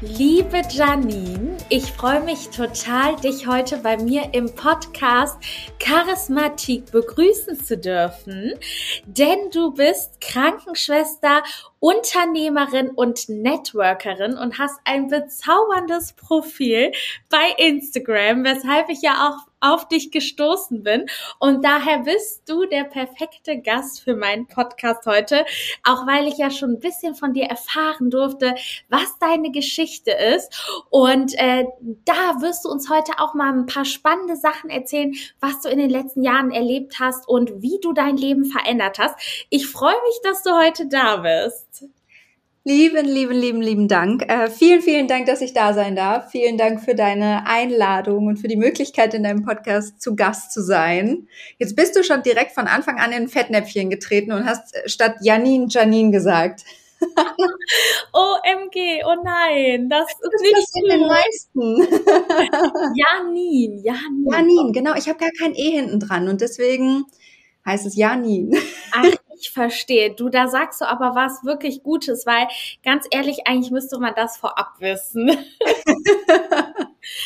Liebe Janine, ich freue mich total, dich heute bei mir im Podcast Charismatik begrüßen zu dürfen, denn du bist Krankenschwester, Unternehmerin und Networkerin und hast ein bezauberndes Profil bei Instagram, weshalb ich ja auch auf dich gestoßen bin. Und daher bist du der perfekte Gast für meinen Podcast heute, auch weil ich ja schon ein bisschen von dir erfahren durfte, was deine Geschichte ist. Und äh, da wirst du uns heute auch mal ein paar spannende Sachen erzählen, was du in den letzten Jahren erlebt hast und wie du dein Leben verändert hast. Ich freue mich, dass du heute da bist. Lieben, lieben, lieben, lieben Dank. Äh, vielen, vielen Dank, dass ich da sein darf. Vielen Dank für deine Einladung und für die Möglichkeit, in deinem Podcast zu Gast zu sein. Jetzt bist du schon direkt von Anfang an in Fettnäpfchen getreten und hast äh, statt Janine Janine gesagt. OMG, oh nein, das ist das nicht in den meisten. Janin, Janin. Janin, genau. Ich habe gar kein E hinten dran und deswegen heißt es Janin. Ach, ich verstehe. Du, da sagst du aber was wirklich Gutes, weil ganz ehrlich, eigentlich müsste man das vorab wissen.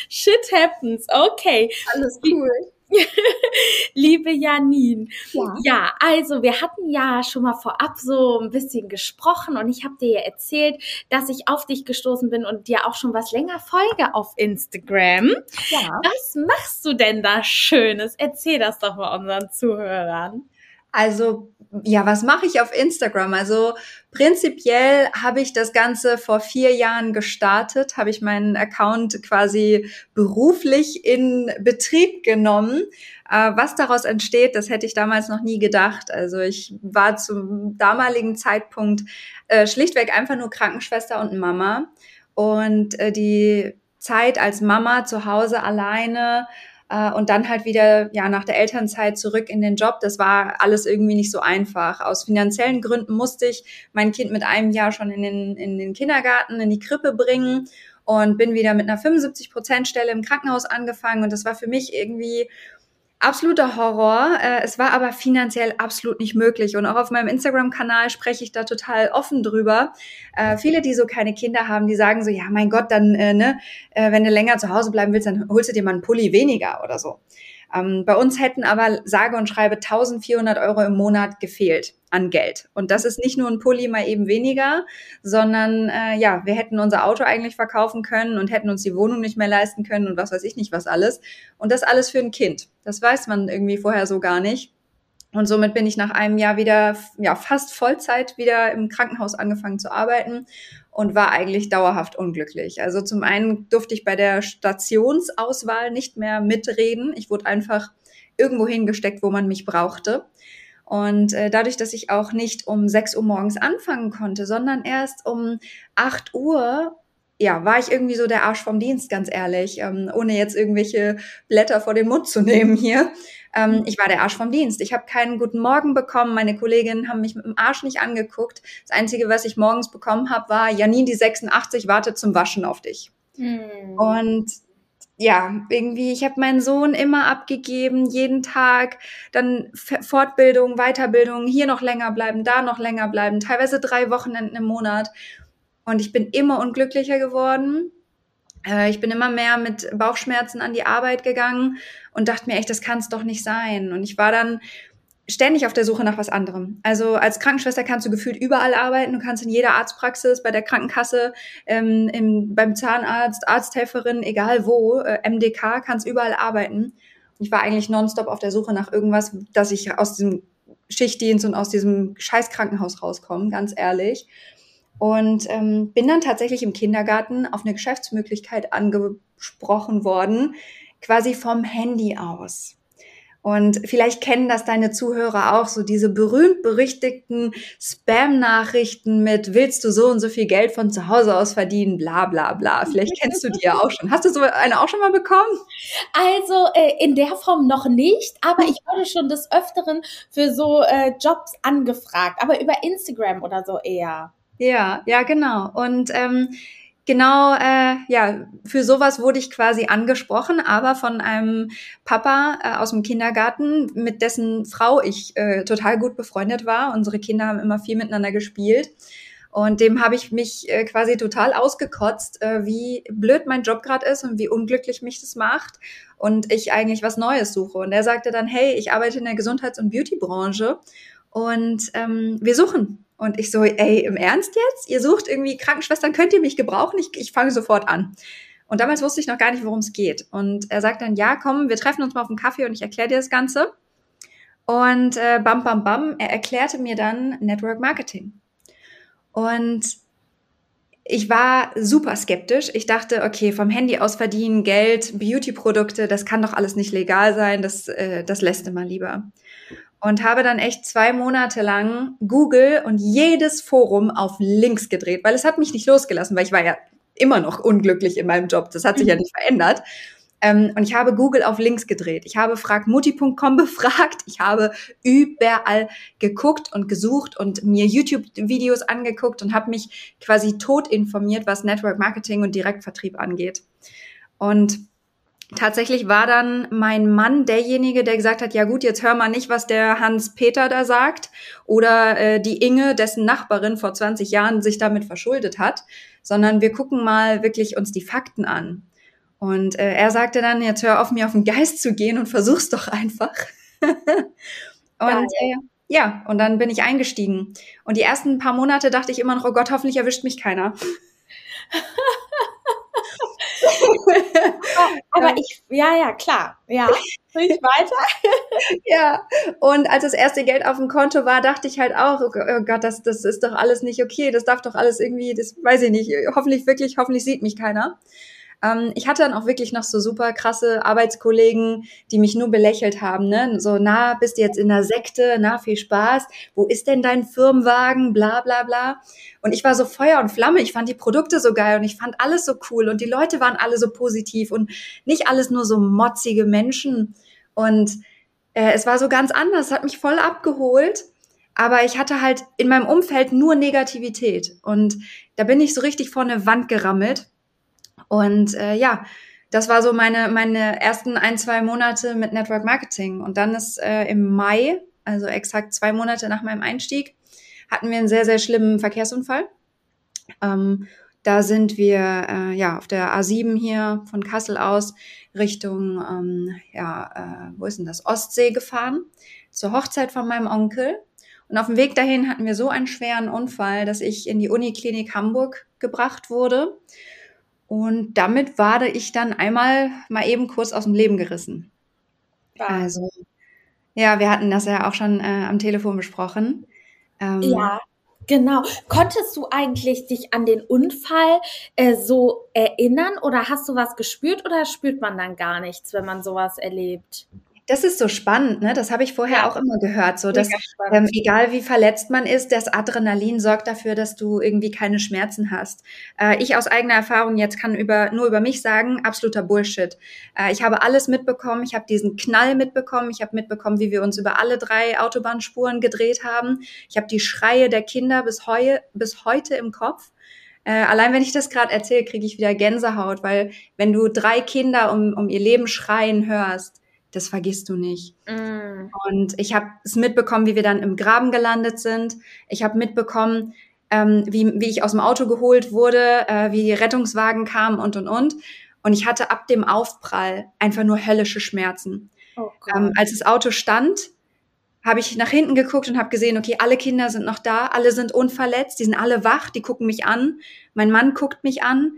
Shit happens. Okay. Alles cool. Liebe Janine. Ja. ja, also wir hatten ja schon mal vorab so ein bisschen gesprochen und ich habe dir ja erzählt, dass ich auf dich gestoßen bin und dir auch schon was länger folge auf Instagram. Ja. Was machst du denn da Schönes? Erzähl das doch mal unseren Zuhörern. Also, ja, was mache ich auf Instagram? Also, prinzipiell habe ich das Ganze vor vier Jahren gestartet, habe ich meinen Account quasi beruflich in Betrieb genommen. Äh, was daraus entsteht, das hätte ich damals noch nie gedacht. Also, ich war zum damaligen Zeitpunkt äh, schlichtweg einfach nur Krankenschwester und Mama. Und äh, die Zeit als Mama zu Hause alleine äh, und dann halt wieder ja nach der Elternzeit zurück in den Job. Das war alles irgendwie nicht so einfach. Aus finanziellen Gründen musste ich mein Kind mit einem Jahr schon in den, in den Kindergarten, in die Krippe bringen und bin wieder mit einer 75 Prozent Stelle im Krankenhaus angefangen und das war für mich irgendwie absoluter Horror. Äh, es war aber finanziell absolut nicht möglich. Und auch auf meinem Instagram-Kanal spreche ich da total offen drüber. Äh, viele, die so keine Kinder haben, die sagen so, ja, mein Gott, dann, äh, ne, äh, wenn du länger zu Hause bleiben willst, dann holst du dir mal einen Pulli weniger oder so. Ähm, bei uns hätten aber sage und schreibe 1400 Euro im Monat gefehlt an Geld. Und das ist nicht nur ein Pulli mal eben weniger, sondern äh, ja, wir hätten unser Auto eigentlich verkaufen können und hätten uns die Wohnung nicht mehr leisten können und was weiß ich nicht was alles. Und das alles für ein Kind. Das weiß man irgendwie vorher so gar nicht. Und somit bin ich nach einem Jahr wieder, ja, fast Vollzeit wieder im Krankenhaus angefangen zu arbeiten und war eigentlich dauerhaft unglücklich. Also zum einen durfte ich bei der Stationsauswahl nicht mehr mitreden. Ich wurde einfach irgendwo hingesteckt, wo man mich brauchte. Und äh, dadurch, dass ich auch nicht um 6 Uhr morgens anfangen konnte, sondern erst um 8 Uhr, ja, war ich irgendwie so der Arsch vom Dienst, ganz ehrlich, ähm, ohne jetzt irgendwelche Blätter vor den Mund zu nehmen hier. Ähm, ich war der Arsch vom Dienst. Ich habe keinen guten Morgen bekommen. Meine Kolleginnen haben mich mit dem Arsch nicht angeguckt. Das Einzige, was ich morgens bekommen habe, war, Janine, die 86 wartet zum Waschen auf dich. Mhm. Und ja, irgendwie, ich habe meinen Sohn immer abgegeben, jeden Tag, dann Fortbildung, Weiterbildung, hier noch länger bleiben, da noch länger bleiben, teilweise drei Wochenenden im Monat. Und ich bin immer unglücklicher geworden. Äh, ich bin immer mehr mit Bauchschmerzen an die Arbeit gegangen und dachte mir echt, das kann es doch nicht sein. Und ich war dann ständig auf der Suche nach was anderem. Also als Krankenschwester kannst du gefühlt überall arbeiten. Du kannst in jeder Arztpraxis, bei der Krankenkasse, ähm, im, beim Zahnarzt, Arzthelferin, egal wo, äh, MDK, kannst überall arbeiten. Ich war eigentlich nonstop auf der Suche nach irgendwas, dass ich aus diesem Schichtdienst und aus diesem Scheißkrankenhaus rauskomme, ganz ehrlich. Und ähm, bin dann tatsächlich im Kindergarten auf eine Geschäftsmöglichkeit angesprochen worden, quasi vom Handy aus. Und vielleicht kennen das deine Zuhörer auch, so diese berühmt-berüchtigten Spam-Nachrichten mit, willst du so und so viel Geld von zu Hause aus verdienen, bla bla bla. Vielleicht kennst du die ja auch schon. Hast du so eine auch schon mal bekommen? Also äh, in der Form noch nicht, aber ich wurde schon des Öfteren für so äh, Jobs angefragt, aber über Instagram oder so eher. Ja, ja, genau. Und ähm, genau, äh, ja, für sowas wurde ich quasi angesprochen, aber von einem Papa äh, aus dem Kindergarten, mit dessen Frau ich äh, total gut befreundet war. Unsere Kinder haben immer viel miteinander gespielt. Und dem habe ich mich äh, quasi total ausgekotzt, äh, wie blöd mein Job gerade ist und wie unglücklich mich das macht und ich eigentlich was Neues suche. Und er sagte dann, hey, ich arbeite in der Gesundheits- und Beautybranche und ähm, wir suchen und ich so, ey, im Ernst jetzt? Ihr sucht irgendwie Krankenschwestern, könnt ihr mich gebrauchen? Ich, ich fange sofort an. Und damals wusste ich noch gar nicht, worum es geht. Und er sagt dann, ja, komm, wir treffen uns mal auf einen Kaffee und ich erkläre dir das Ganze. Und äh, bam, bam, bam, er erklärte mir dann Network Marketing. Und ich war super skeptisch. Ich dachte, okay, vom Handy aus verdienen, Geld, Beauty-Produkte, das kann doch alles nicht legal sein, das, äh, das lässt immer lieber und habe dann echt zwei Monate lang Google und jedes Forum auf links gedreht, weil es hat mich nicht losgelassen, weil ich war ja immer noch unglücklich in meinem Job. Das hat sich ja mhm. nicht verändert. Ähm, und ich habe Google auf links gedreht. Ich habe fragmutti.com befragt. Ich habe überall geguckt und gesucht und mir YouTube-Videos angeguckt und habe mich quasi tot informiert, was Network Marketing und Direktvertrieb angeht. Und tatsächlich war dann mein Mann derjenige, der gesagt hat, ja gut, jetzt hör mal nicht, was der Hans-Peter da sagt oder äh, die Inge, dessen Nachbarin vor 20 Jahren sich damit verschuldet hat, sondern wir gucken mal wirklich uns die Fakten an. Und äh, er sagte dann, jetzt hör auf, mir auf den Geist zu gehen und versuch's doch einfach. und äh, ja, und dann bin ich eingestiegen. Und die ersten paar Monate dachte ich immer noch, oh Gott, hoffentlich erwischt mich keiner. aber ich, ja, ja, klar, ja. Ich weiter? ja, und als das erste Geld auf dem Konto war, dachte ich halt auch, oh, oh Gott, das, das ist doch alles nicht okay, das darf doch alles irgendwie, das weiß ich nicht, hoffentlich wirklich, hoffentlich sieht mich keiner. Ähm, ich hatte dann auch wirklich noch so super krasse Arbeitskollegen, die mich nur belächelt haben, ne? So, na, bist du jetzt in der Sekte, na, viel Spaß, wo ist denn dein Firmenwagen, bla bla bla. Und ich war so Feuer und Flamme, ich fand die Produkte so geil und ich fand alles so cool und die Leute waren alle so positiv und nicht alles nur so motzige Menschen. Und äh, es war so ganz anders, hat mich voll abgeholt. Aber ich hatte halt in meinem Umfeld nur Negativität. Und da bin ich so richtig vor eine Wand gerammelt. Und äh, ja, das war so meine, meine ersten ein, zwei Monate mit Network Marketing. Und dann ist äh, im Mai, also exakt zwei Monate nach meinem Einstieg, hatten wir einen sehr, sehr schlimmen Verkehrsunfall. Ähm, da sind wir äh, ja auf der A7 hier von Kassel aus Richtung, ähm, ja, äh, wo ist denn das? Ostsee gefahren, zur Hochzeit von meinem Onkel. Und auf dem Weg dahin hatten wir so einen schweren Unfall, dass ich in die Uniklinik Hamburg gebracht wurde. Und damit war ich dann einmal mal eben kurz aus dem Leben gerissen. Ja. Also, ja, wir hatten das ja auch schon äh, am Telefon besprochen. Ähm, ja, genau. Konntest du eigentlich dich an den Unfall äh, so erinnern oder hast du was gespürt oder spürt man dann gar nichts, wenn man sowas erlebt? Das ist so spannend, ne? Das habe ich vorher ja. auch immer gehört, so dass ähm, egal wie verletzt man ist, das Adrenalin sorgt dafür, dass du irgendwie keine Schmerzen hast. Äh, ich aus eigener Erfahrung jetzt kann über nur über mich sagen, absoluter Bullshit. Äh, ich habe alles mitbekommen, ich habe diesen Knall mitbekommen, ich habe mitbekommen, wie wir uns über alle drei Autobahnspuren gedreht haben. Ich habe die Schreie der Kinder bis, heu bis heute im Kopf. Äh, allein wenn ich das gerade erzähle, kriege ich wieder Gänsehaut, weil wenn du drei Kinder um, um ihr Leben schreien hörst, das vergisst du nicht. Mm. Und ich habe es mitbekommen, wie wir dann im Graben gelandet sind. Ich habe mitbekommen, ähm, wie, wie ich aus dem Auto geholt wurde, äh, wie die Rettungswagen kamen und und und. Und ich hatte ab dem Aufprall einfach nur höllische Schmerzen. Oh ähm, als das Auto stand, habe ich nach hinten geguckt und habe gesehen, okay, alle Kinder sind noch da, alle sind unverletzt, die sind alle wach, die gucken mich an. Mein Mann guckt mich an.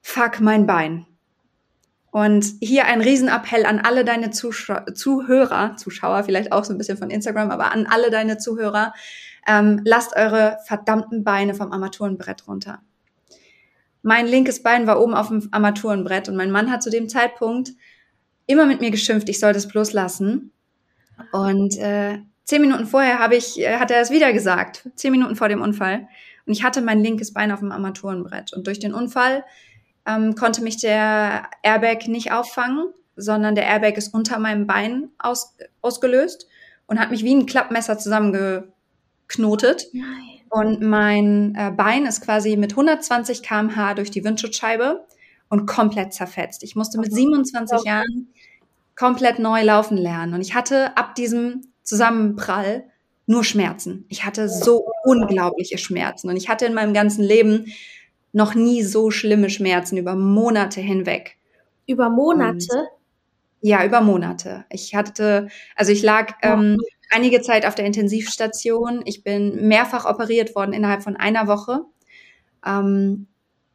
Fuck mein Bein. Und hier ein Riesenappell an alle deine Zuschau Zuhörer, Zuschauer vielleicht auch so ein bisschen von Instagram, aber an alle deine Zuhörer, ähm, lasst eure verdammten Beine vom Armaturenbrett runter. Mein linkes Bein war oben auf dem Armaturenbrett und mein Mann hat zu dem Zeitpunkt immer mit mir geschimpft, ich soll das bloß lassen. Und äh, zehn Minuten vorher habe ich, äh, hat er es wieder gesagt, zehn Minuten vor dem Unfall. Und ich hatte mein linkes Bein auf dem Armaturenbrett. Und durch den Unfall ähm, konnte mich der Airbag nicht auffangen, sondern der Airbag ist unter meinem Bein aus, ausgelöst und hat mich wie ein Klappmesser zusammengeknotet. Nein. Und mein äh, Bein ist quasi mit 120 km/h durch die Windschutzscheibe und komplett zerfetzt. Ich musste mit 27 okay. Jahren komplett neu laufen lernen. Und ich hatte ab diesem Zusammenprall nur Schmerzen. Ich hatte so unglaubliche Schmerzen. Und ich hatte in meinem ganzen Leben noch nie so schlimme Schmerzen über Monate hinweg. Über Monate? Und ja, über Monate. Ich hatte, also ich lag ähm, einige Zeit auf der Intensivstation. Ich bin mehrfach operiert worden innerhalb von einer Woche. Ähm,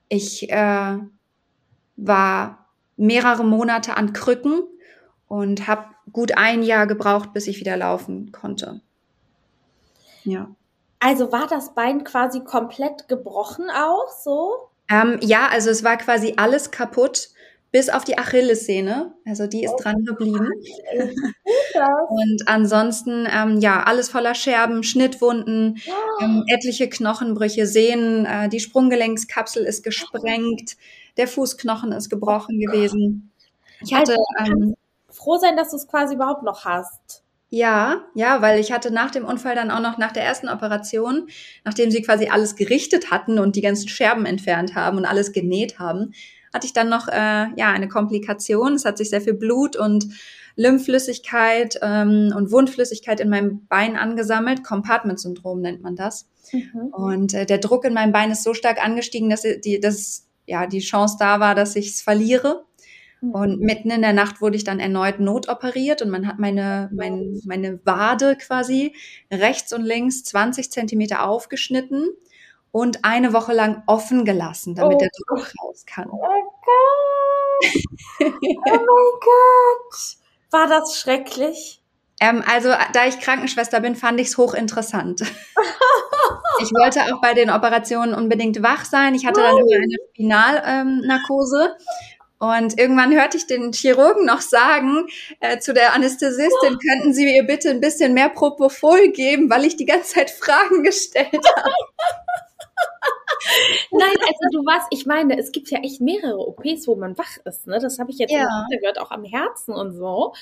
ich äh, war mehrere Monate an Krücken und habe gut ein Jahr gebraucht, bis ich wieder laufen konnte. Ja. Also war das Bein quasi komplett gebrochen auch so? Ähm, ja, also es war quasi alles kaputt bis auf die Achillessehne. Also die ist oh, dran geblieben. und ansonsten, ähm, ja, alles voller Scherben, Schnittwunden, oh. ähm, etliche Knochenbrüche, Sehnen, äh, die Sprunggelenkskapsel ist gesprengt, der Fußknochen ist gebrochen oh gewesen. Ich hatte also, ähm, froh sein, dass du es quasi überhaupt noch hast. Ja, ja, weil ich hatte nach dem Unfall dann auch noch nach der ersten Operation, nachdem sie quasi alles gerichtet hatten und die ganzen Scherben entfernt haben und alles genäht haben, hatte ich dann noch äh, ja eine Komplikation. Es hat sich sehr viel Blut und Lymphflüssigkeit ähm, und Wundflüssigkeit in meinem Bein angesammelt. Compartment-Syndrom nennt man das. Mhm. Und äh, der Druck in meinem Bein ist so stark angestiegen, dass die, dass, ja, die Chance da war, dass ich es verliere. Mhm. Und mitten in der Nacht wurde ich dann erneut notoperiert und man hat meine, mein, meine Wade quasi rechts und links 20 Zentimeter aufgeschnitten und eine Woche lang offen gelassen, damit oh. der Druck raus kann. Oh Gott! oh mein Gott! War das schrecklich? Ähm, also, da ich Krankenschwester bin, fand ich es hochinteressant. ich wollte auch bei den Operationen unbedingt wach sein. Ich hatte dann immer eine Spinalnarkose. Ähm, und irgendwann hörte ich den Chirurgen noch sagen äh, zu der Anästhesistin, könnten Sie mir bitte ein bisschen mehr Propofol geben, weil ich die ganze Zeit Fragen gestellt habe. Nein, also du warst, ich meine, es gibt ja echt mehrere OPs, wo man wach ist, ne? Das habe ich jetzt ja. gehört, auch am Herzen und so.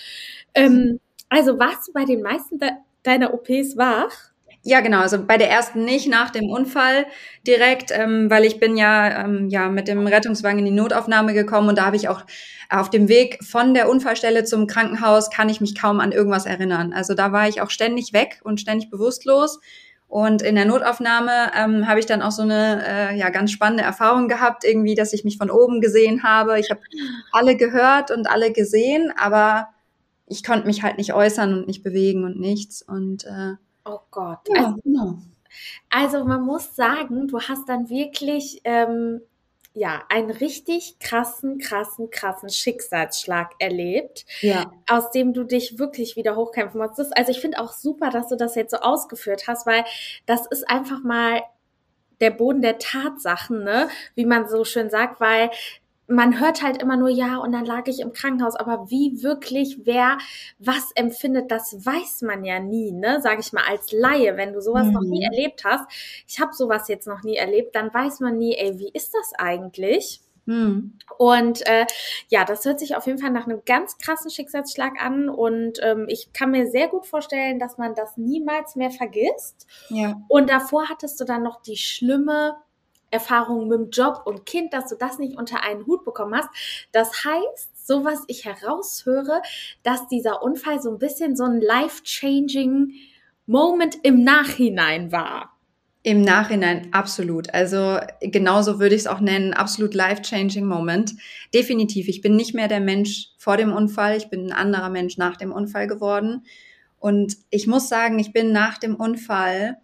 Ähm, also warst du bei den meisten de deiner OPs wach? Ja, genau. Also bei der ersten nicht, nach dem Unfall direkt, ähm, weil ich bin ja, ähm, ja mit dem Rettungswagen in die Notaufnahme gekommen und da habe ich auch auf dem Weg von der Unfallstelle zum Krankenhaus kann ich mich kaum an irgendwas erinnern. Also da war ich auch ständig weg und ständig bewusstlos. Und in der Notaufnahme ähm, habe ich dann auch so eine äh, ja ganz spannende Erfahrung gehabt, irgendwie, dass ich mich von oben gesehen habe. Ich habe alle gehört und alle gesehen, aber ich konnte mich halt nicht äußern und nicht bewegen und nichts. Und äh, oh Gott. Ja, also, genau. also man muss sagen, du hast dann wirklich ähm, ja, einen richtig krassen, krassen, krassen Schicksalsschlag erlebt, ja. aus dem du dich wirklich wieder hochkämpfen musstest. Also ich finde auch super, dass du das jetzt so ausgeführt hast, weil das ist einfach mal der Boden der Tatsachen, ne? wie man so schön sagt, weil man hört halt immer nur ja und dann lag ich im Krankenhaus, aber wie wirklich wer was empfindet, das weiß man ja nie, ne? Sag ich mal als Laie, wenn du sowas mhm. noch nie mhm. erlebt hast. Ich habe sowas jetzt noch nie erlebt, dann weiß man nie, ey, wie ist das eigentlich? Mhm. Und äh, ja, das hört sich auf jeden Fall nach einem ganz krassen Schicksalsschlag an und ähm, ich kann mir sehr gut vorstellen, dass man das niemals mehr vergisst. Ja. Und davor hattest du dann noch die schlimme Erfahrungen mit dem Job und Kind, dass du das nicht unter einen Hut bekommen hast. Das heißt, so was ich heraushöre, dass dieser Unfall so ein bisschen so ein life-changing Moment im Nachhinein war. Im Nachhinein absolut. Also genauso würde ich es auch nennen, absolut life-changing Moment. Definitiv. Ich bin nicht mehr der Mensch vor dem Unfall, ich bin ein anderer Mensch nach dem Unfall geworden. Und ich muss sagen, ich bin nach dem Unfall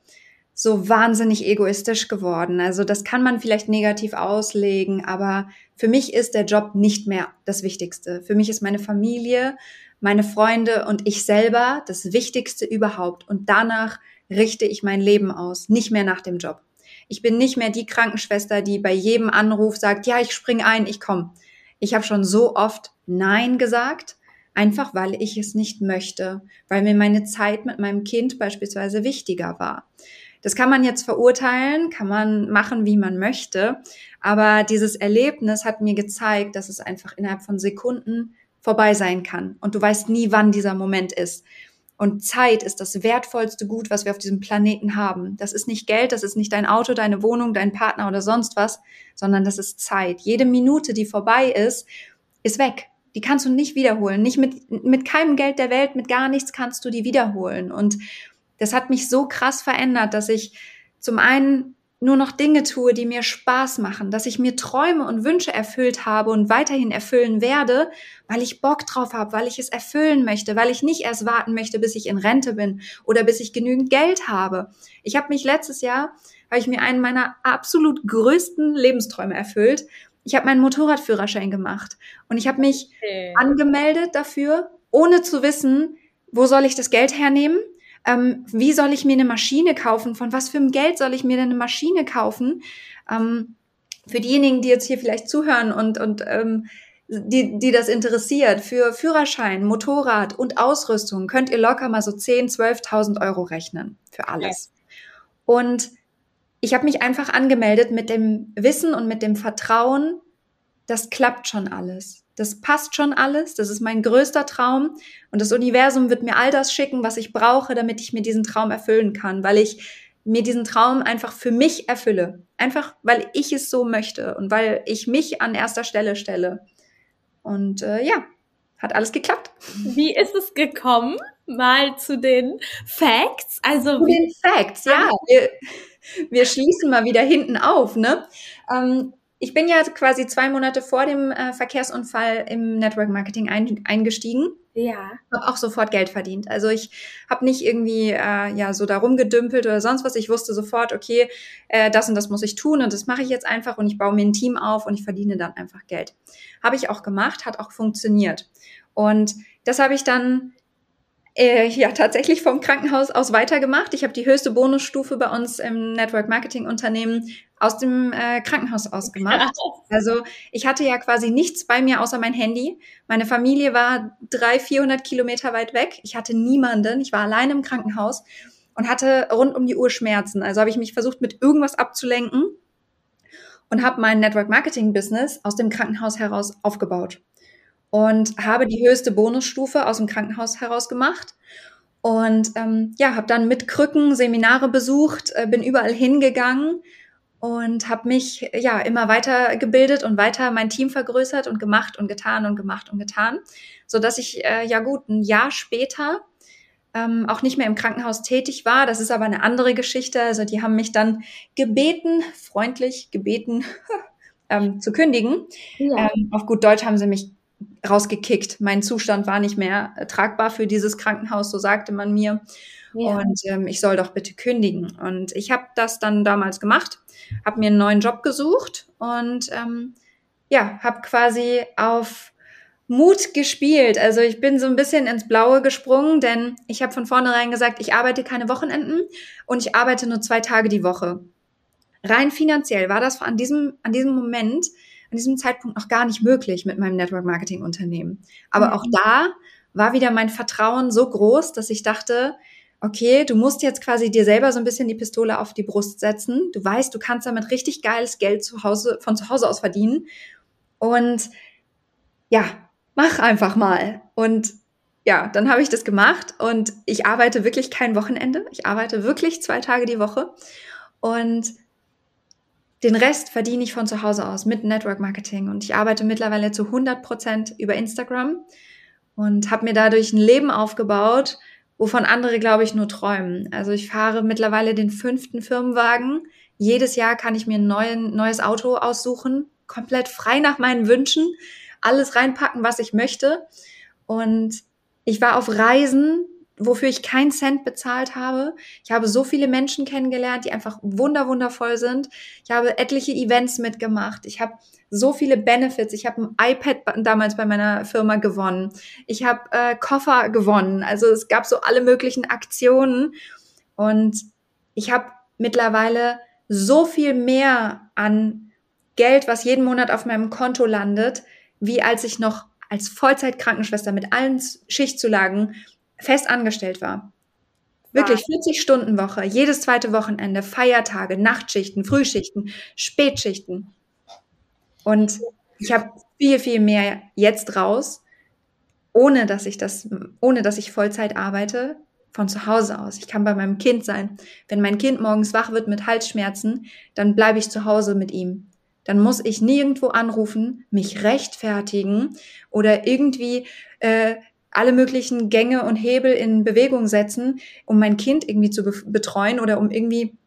so wahnsinnig egoistisch geworden. Also das kann man vielleicht negativ auslegen, aber für mich ist der Job nicht mehr das Wichtigste. Für mich ist meine Familie, meine Freunde und ich selber das Wichtigste überhaupt. Und danach richte ich mein Leben aus, nicht mehr nach dem Job. Ich bin nicht mehr die Krankenschwester, die bei jedem Anruf sagt, ja, ich spring ein, ich komme. Ich habe schon so oft Nein gesagt, einfach weil ich es nicht möchte, weil mir meine Zeit mit meinem Kind beispielsweise wichtiger war. Das kann man jetzt verurteilen, kann man machen, wie man möchte, aber dieses Erlebnis hat mir gezeigt, dass es einfach innerhalb von Sekunden vorbei sein kann und du weißt nie, wann dieser Moment ist. Und Zeit ist das wertvollste Gut, was wir auf diesem Planeten haben. Das ist nicht Geld, das ist nicht dein Auto, deine Wohnung, dein Partner oder sonst was, sondern das ist Zeit. Jede Minute, die vorbei ist, ist weg. Die kannst du nicht wiederholen. Nicht mit, mit keinem Geld der Welt, mit gar nichts kannst du die wiederholen. Und das hat mich so krass verändert, dass ich zum einen nur noch Dinge tue, die mir Spaß machen, dass ich mir Träume und Wünsche erfüllt habe und weiterhin erfüllen werde, weil ich Bock drauf habe, weil ich es erfüllen möchte, weil ich nicht erst warten möchte, bis ich in Rente bin oder bis ich genügend Geld habe. Ich habe mich letztes Jahr, habe ich mir einen meiner absolut größten Lebensträume erfüllt. Ich habe meinen Motorradführerschein gemacht und ich habe mich okay. angemeldet dafür, ohne zu wissen, wo soll ich das Geld hernehmen, ähm, wie soll ich mir eine Maschine kaufen? Von was für einem Geld soll ich mir denn eine Maschine kaufen? Ähm, für diejenigen, die jetzt hier vielleicht zuhören und, und ähm, die, die das interessiert, für Führerschein, Motorrad und Ausrüstung könnt ihr locker mal so 10, 12.000 Euro rechnen für alles. Und ich habe mich einfach angemeldet mit dem Wissen und mit dem Vertrauen, das klappt schon alles das passt schon alles, das ist mein größter Traum und das Universum wird mir all das schicken, was ich brauche, damit ich mir diesen Traum erfüllen kann, weil ich mir diesen Traum einfach für mich erfülle. Einfach, weil ich es so möchte und weil ich mich an erster Stelle stelle. Und äh, ja, hat alles geklappt. Wie ist es gekommen? Mal zu den Facts. Also zu den Facts, ja. Wir, wir schließen mal wieder hinten auf, ne? Ähm, ich bin ja quasi zwei Monate vor dem äh, Verkehrsunfall im Network Marketing ein, eingestiegen. Ja. Habe auch sofort Geld verdient. Also ich habe nicht irgendwie äh, ja so darum gedümpelt oder sonst was. Ich wusste sofort, okay, äh, das und das muss ich tun und das mache ich jetzt einfach und ich baue mir ein Team auf und ich verdiene dann einfach Geld. Habe ich auch gemacht, hat auch funktioniert. Und das habe ich dann äh, ja tatsächlich vom Krankenhaus aus weitergemacht. Ich habe die höchste Bonusstufe bei uns im Network Marketing Unternehmen aus dem äh, Krankenhaus ausgemacht. Also ich hatte ja quasi nichts bei mir außer mein Handy. Meine Familie war drei, vierhundert Kilometer weit weg. Ich hatte niemanden. Ich war allein im Krankenhaus und hatte rund um die Uhr Schmerzen. Also habe ich mich versucht, mit irgendwas abzulenken und habe mein Network Marketing Business aus dem Krankenhaus heraus aufgebaut und habe die höchste Bonusstufe aus dem Krankenhaus heraus gemacht und ähm, ja, habe dann mit Krücken Seminare besucht, äh, bin überall hingegangen und habe mich ja immer weiter gebildet und weiter mein Team vergrößert und gemacht und getan und gemacht und getan, so dass ich äh, ja gut ein Jahr später ähm, auch nicht mehr im Krankenhaus tätig war. Das ist aber eine andere Geschichte. Also die haben mich dann gebeten, freundlich gebeten, ähm, zu kündigen. Ja. Ähm, auf gut Deutsch haben sie mich rausgekickt. Mein Zustand war nicht mehr tragbar für dieses Krankenhaus, so sagte man mir. Ja. Und ähm, ich soll doch bitte kündigen. Und ich habe das dann damals gemacht, habe mir einen neuen Job gesucht und ähm, ja, habe quasi auf Mut gespielt. Also ich bin so ein bisschen ins Blaue gesprungen, denn ich habe von vornherein gesagt, ich arbeite keine Wochenenden und ich arbeite nur zwei Tage die Woche. Rein finanziell war das an diesem, an diesem Moment, an diesem Zeitpunkt noch gar nicht möglich mit meinem Network Marketing Unternehmen. Aber mhm. auch da war wieder mein Vertrauen so groß, dass ich dachte, okay, du musst jetzt quasi dir selber so ein bisschen die Pistole auf die Brust setzen. Du weißt, du kannst damit richtig geiles Geld zu Hause, von zu Hause aus verdienen. Und ja, mach einfach mal. Und ja, dann habe ich das gemacht und ich arbeite wirklich kein Wochenende. Ich arbeite wirklich zwei Tage die Woche. Und den Rest verdiene ich von zu Hause aus mit Network Marketing. Und ich arbeite mittlerweile zu 100 Prozent über Instagram und habe mir dadurch ein Leben aufgebaut, wovon andere, glaube ich, nur träumen. Also ich fahre mittlerweile den fünften Firmenwagen. Jedes Jahr kann ich mir ein neuen, neues Auto aussuchen, komplett frei nach meinen Wünschen, alles reinpacken, was ich möchte. Und ich war auf Reisen, wofür ich keinen Cent bezahlt habe. Ich habe so viele Menschen kennengelernt, die einfach wunder wundervoll sind. Ich habe etliche Events mitgemacht. Ich habe so viele Benefits. Ich habe ein iPad damals bei meiner Firma gewonnen. Ich habe äh, Koffer gewonnen. Also es gab so alle möglichen Aktionen und ich habe mittlerweile so viel mehr an Geld, was jeden Monat auf meinem Konto landet, wie als ich noch als Vollzeitkrankenschwester mit allen Schichtzulagen fest angestellt war. Wirklich 40 Stunden Woche, jedes zweite Wochenende, Feiertage, Nachtschichten, Frühschichten, Spätschichten. Und ich habe viel, viel mehr jetzt raus, ohne dass ich das, ohne dass ich Vollzeit arbeite, von zu Hause aus. Ich kann bei meinem Kind sein. Wenn mein Kind morgens wach wird mit Halsschmerzen, dann bleibe ich zu Hause mit ihm. Dann muss ich nirgendwo anrufen, mich rechtfertigen oder irgendwie äh, alle möglichen Gänge und Hebel in Bewegung setzen, um mein Kind irgendwie zu betreuen oder um irgendwie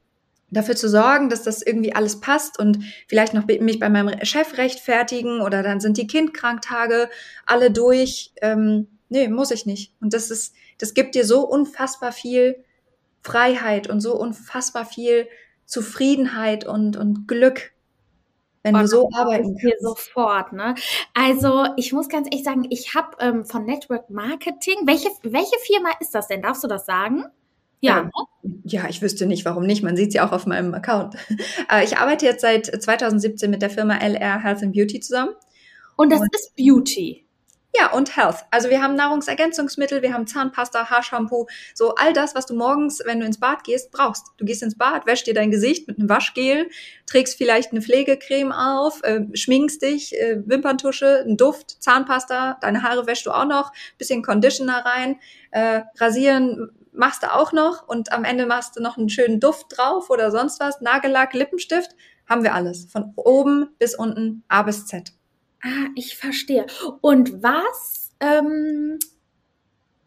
dafür zu sorgen, dass das irgendwie alles passt und vielleicht noch mich bei meinem Chef rechtfertigen oder dann sind die Kindkranktage alle durch. Ähm, nee, muss ich nicht. Und das ist, das gibt dir so unfassbar viel Freiheit und so unfassbar viel Zufriedenheit und, und Glück, wenn und du so arbeiten kannst. sofort, ne? Also ich muss ganz ehrlich sagen, ich habe ähm, von Network Marketing, welche, welche Firma ist das denn? Darfst du das sagen? Ja. Ja, ich wüsste nicht, warum nicht. Man sieht sie auch auf meinem Account. Äh, ich arbeite jetzt seit 2017 mit der Firma LR Health and Beauty zusammen. Und das und ist Beauty. Ja, und Health. Also wir haben Nahrungsergänzungsmittel, wir haben Zahnpasta, Haarshampoo, so all das, was du morgens, wenn du ins Bad gehst, brauchst. Du gehst ins Bad, wäschst dir dein Gesicht mit einem Waschgel, trägst vielleicht eine Pflegecreme auf, äh, schminkst dich, äh, Wimperntusche, ein Duft, Zahnpasta, deine Haare wäschst du auch noch, bisschen Conditioner rein, äh, rasieren machst du auch noch und am Ende machst du noch einen schönen Duft drauf oder sonst was, Nagellack, Lippenstift, haben wir alles. Von oben bis unten, A bis Z. Ah, ich verstehe. Und was, ähm,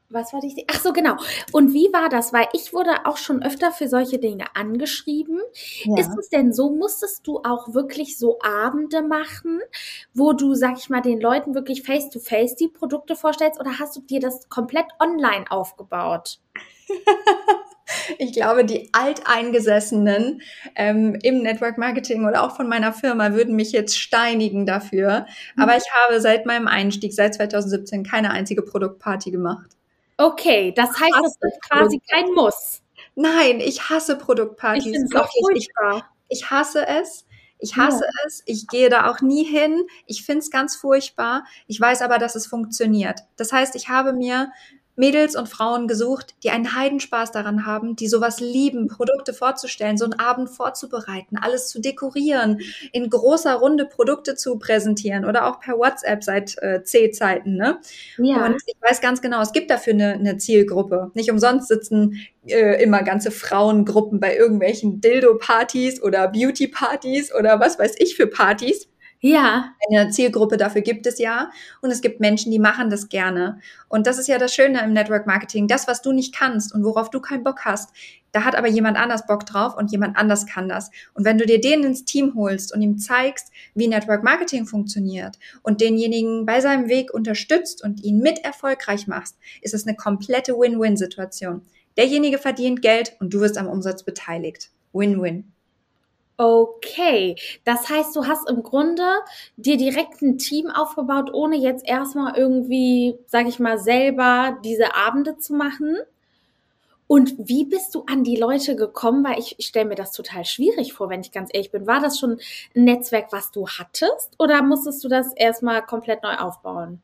was war die? Ach so, genau. Und wie war das? Weil ich wurde auch schon öfter für solche Dinge angeschrieben. Ja. Ist es denn so, musstest du auch wirklich so Abende machen, wo du, sag ich mal, den Leuten wirklich face to face die Produkte vorstellst oder hast du dir das komplett online aufgebaut? ich glaube, die Alteingesessenen ähm, im Network Marketing oder auch von meiner Firma würden mich jetzt steinigen dafür. Mhm. Aber ich habe seit meinem Einstieg, seit 2017, keine einzige Produktparty gemacht. Okay, das heißt, das ist quasi kein Muss. Nein, ich hasse Produktpartys. Ich finde es auch furchtbar. Ich, ich hasse es. Ich hasse ja. es. Ich gehe da auch nie hin. Ich finde es ganz furchtbar. Ich weiß aber, dass es funktioniert. Das heißt, ich habe mir Mädels und Frauen gesucht, die einen Heidenspaß daran haben, die sowas lieben, Produkte vorzustellen, so einen Abend vorzubereiten, alles zu dekorieren, in großer Runde Produkte zu präsentieren oder auch per WhatsApp seit äh, C-Zeiten. Ne? Ja. Und ich weiß ganz genau, es gibt dafür eine, eine Zielgruppe. Nicht umsonst sitzen äh, immer ganze Frauengruppen bei irgendwelchen Dildo-Partys oder Beauty-Partys oder was weiß ich für Partys ja. Eine Zielgruppe dafür gibt es ja. Und es gibt Menschen, die machen das gerne. Und das ist ja das Schöne im Network Marketing. Das, was du nicht kannst und worauf du keinen Bock hast, da hat aber jemand anders Bock drauf und jemand anders kann das. Und wenn du dir den ins Team holst und ihm zeigst, wie Network Marketing funktioniert und denjenigen bei seinem Weg unterstützt und ihn mit erfolgreich machst, ist es eine komplette Win-Win-Situation. Derjenige verdient Geld und du wirst am Umsatz beteiligt. Win-Win. Okay, das heißt, du hast im Grunde dir direkt ein Team aufgebaut, ohne jetzt erstmal irgendwie, sag ich mal, selber diese Abende zu machen. Und wie bist du an die Leute gekommen? Weil ich, ich stelle mir das total schwierig vor, wenn ich ganz ehrlich bin. War das schon ein Netzwerk, was du hattest? Oder musstest du das erstmal komplett neu aufbauen?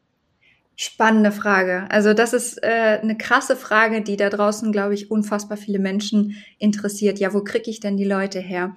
Spannende Frage. Also das ist äh, eine krasse Frage, die da draußen, glaube ich, unfassbar viele Menschen interessiert. Ja, wo kriege ich denn die Leute her?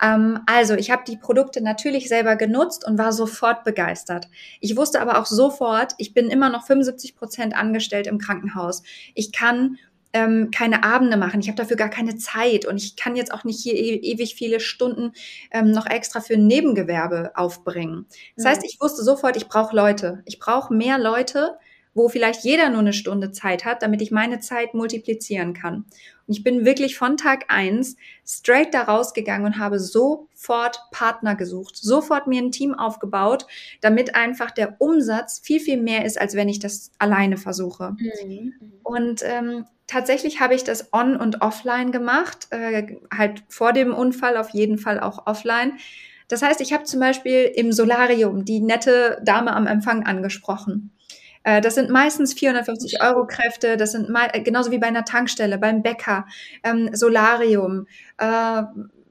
Ähm, also ich habe die Produkte natürlich selber genutzt und war sofort begeistert. Ich wusste aber auch sofort, ich bin immer noch 75 Prozent angestellt im Krankenhaus. Ich kann ähm, keine Abende machen. Ich habe dafür gar keine Zeit und ich kann jetzt auch nicht hier e ewig viele Stunden ähm, noch extra für ein Nebengewerbe aufbringen. Das mhm. heißt, ich wusste sofort, ich brauche Leute. Ich brauche mehr Leute, wo vielleicht jeder nur eine Stunde Zeit hat, damit ich meine Zeit multiplizieren kann. Und ich bin wirklich von Tag eins straight da rausgegangen und habe sofort Partner gesucht, sofort mir ein Team aufgebaut, damit einfach der Umsatz viel, viel mehr ist, als wenn ich das alleine versuche. Mhm. Und ähm, tatsächlich habe ich das on und offline gemacht, äh, halt vor dem Unfall auf jeden Fall auch offline. Das heißt, ich habe zum Beispiel im Solarium die nette Dame am Empfang angesprochen. Äh, das sind meistens 450 Euro Kräfte, das sind mal, genauso wie bei einer Tankstelle, beim Bäcker, ähm, Solarium, äh,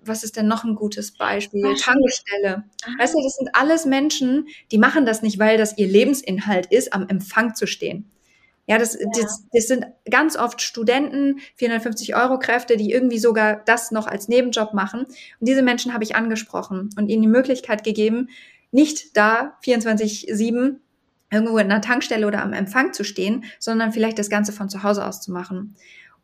was ist denn noch ein gutes Beispiel? Beispiel. Tankstelle. Ah. Weißt du, das sind alles Menschen, die machen das nicht, weil das ihr Lebensinhalt ist, am Empfang zu stehen. Ja, das, ja. das, das sind ganz oft Studenten, 450 Euro Kräfte, die irgendwie sogar das noch als Nebenjob machen. Und diese Menschen habe ich angesprochen und ihnen die Möglichkeit gegeben, nicht da 24-7 irgendwo in einer Tankstelle oder am Empfang zu stehen, sondern vielleicht das Ganze von zu Hause aus zu machen.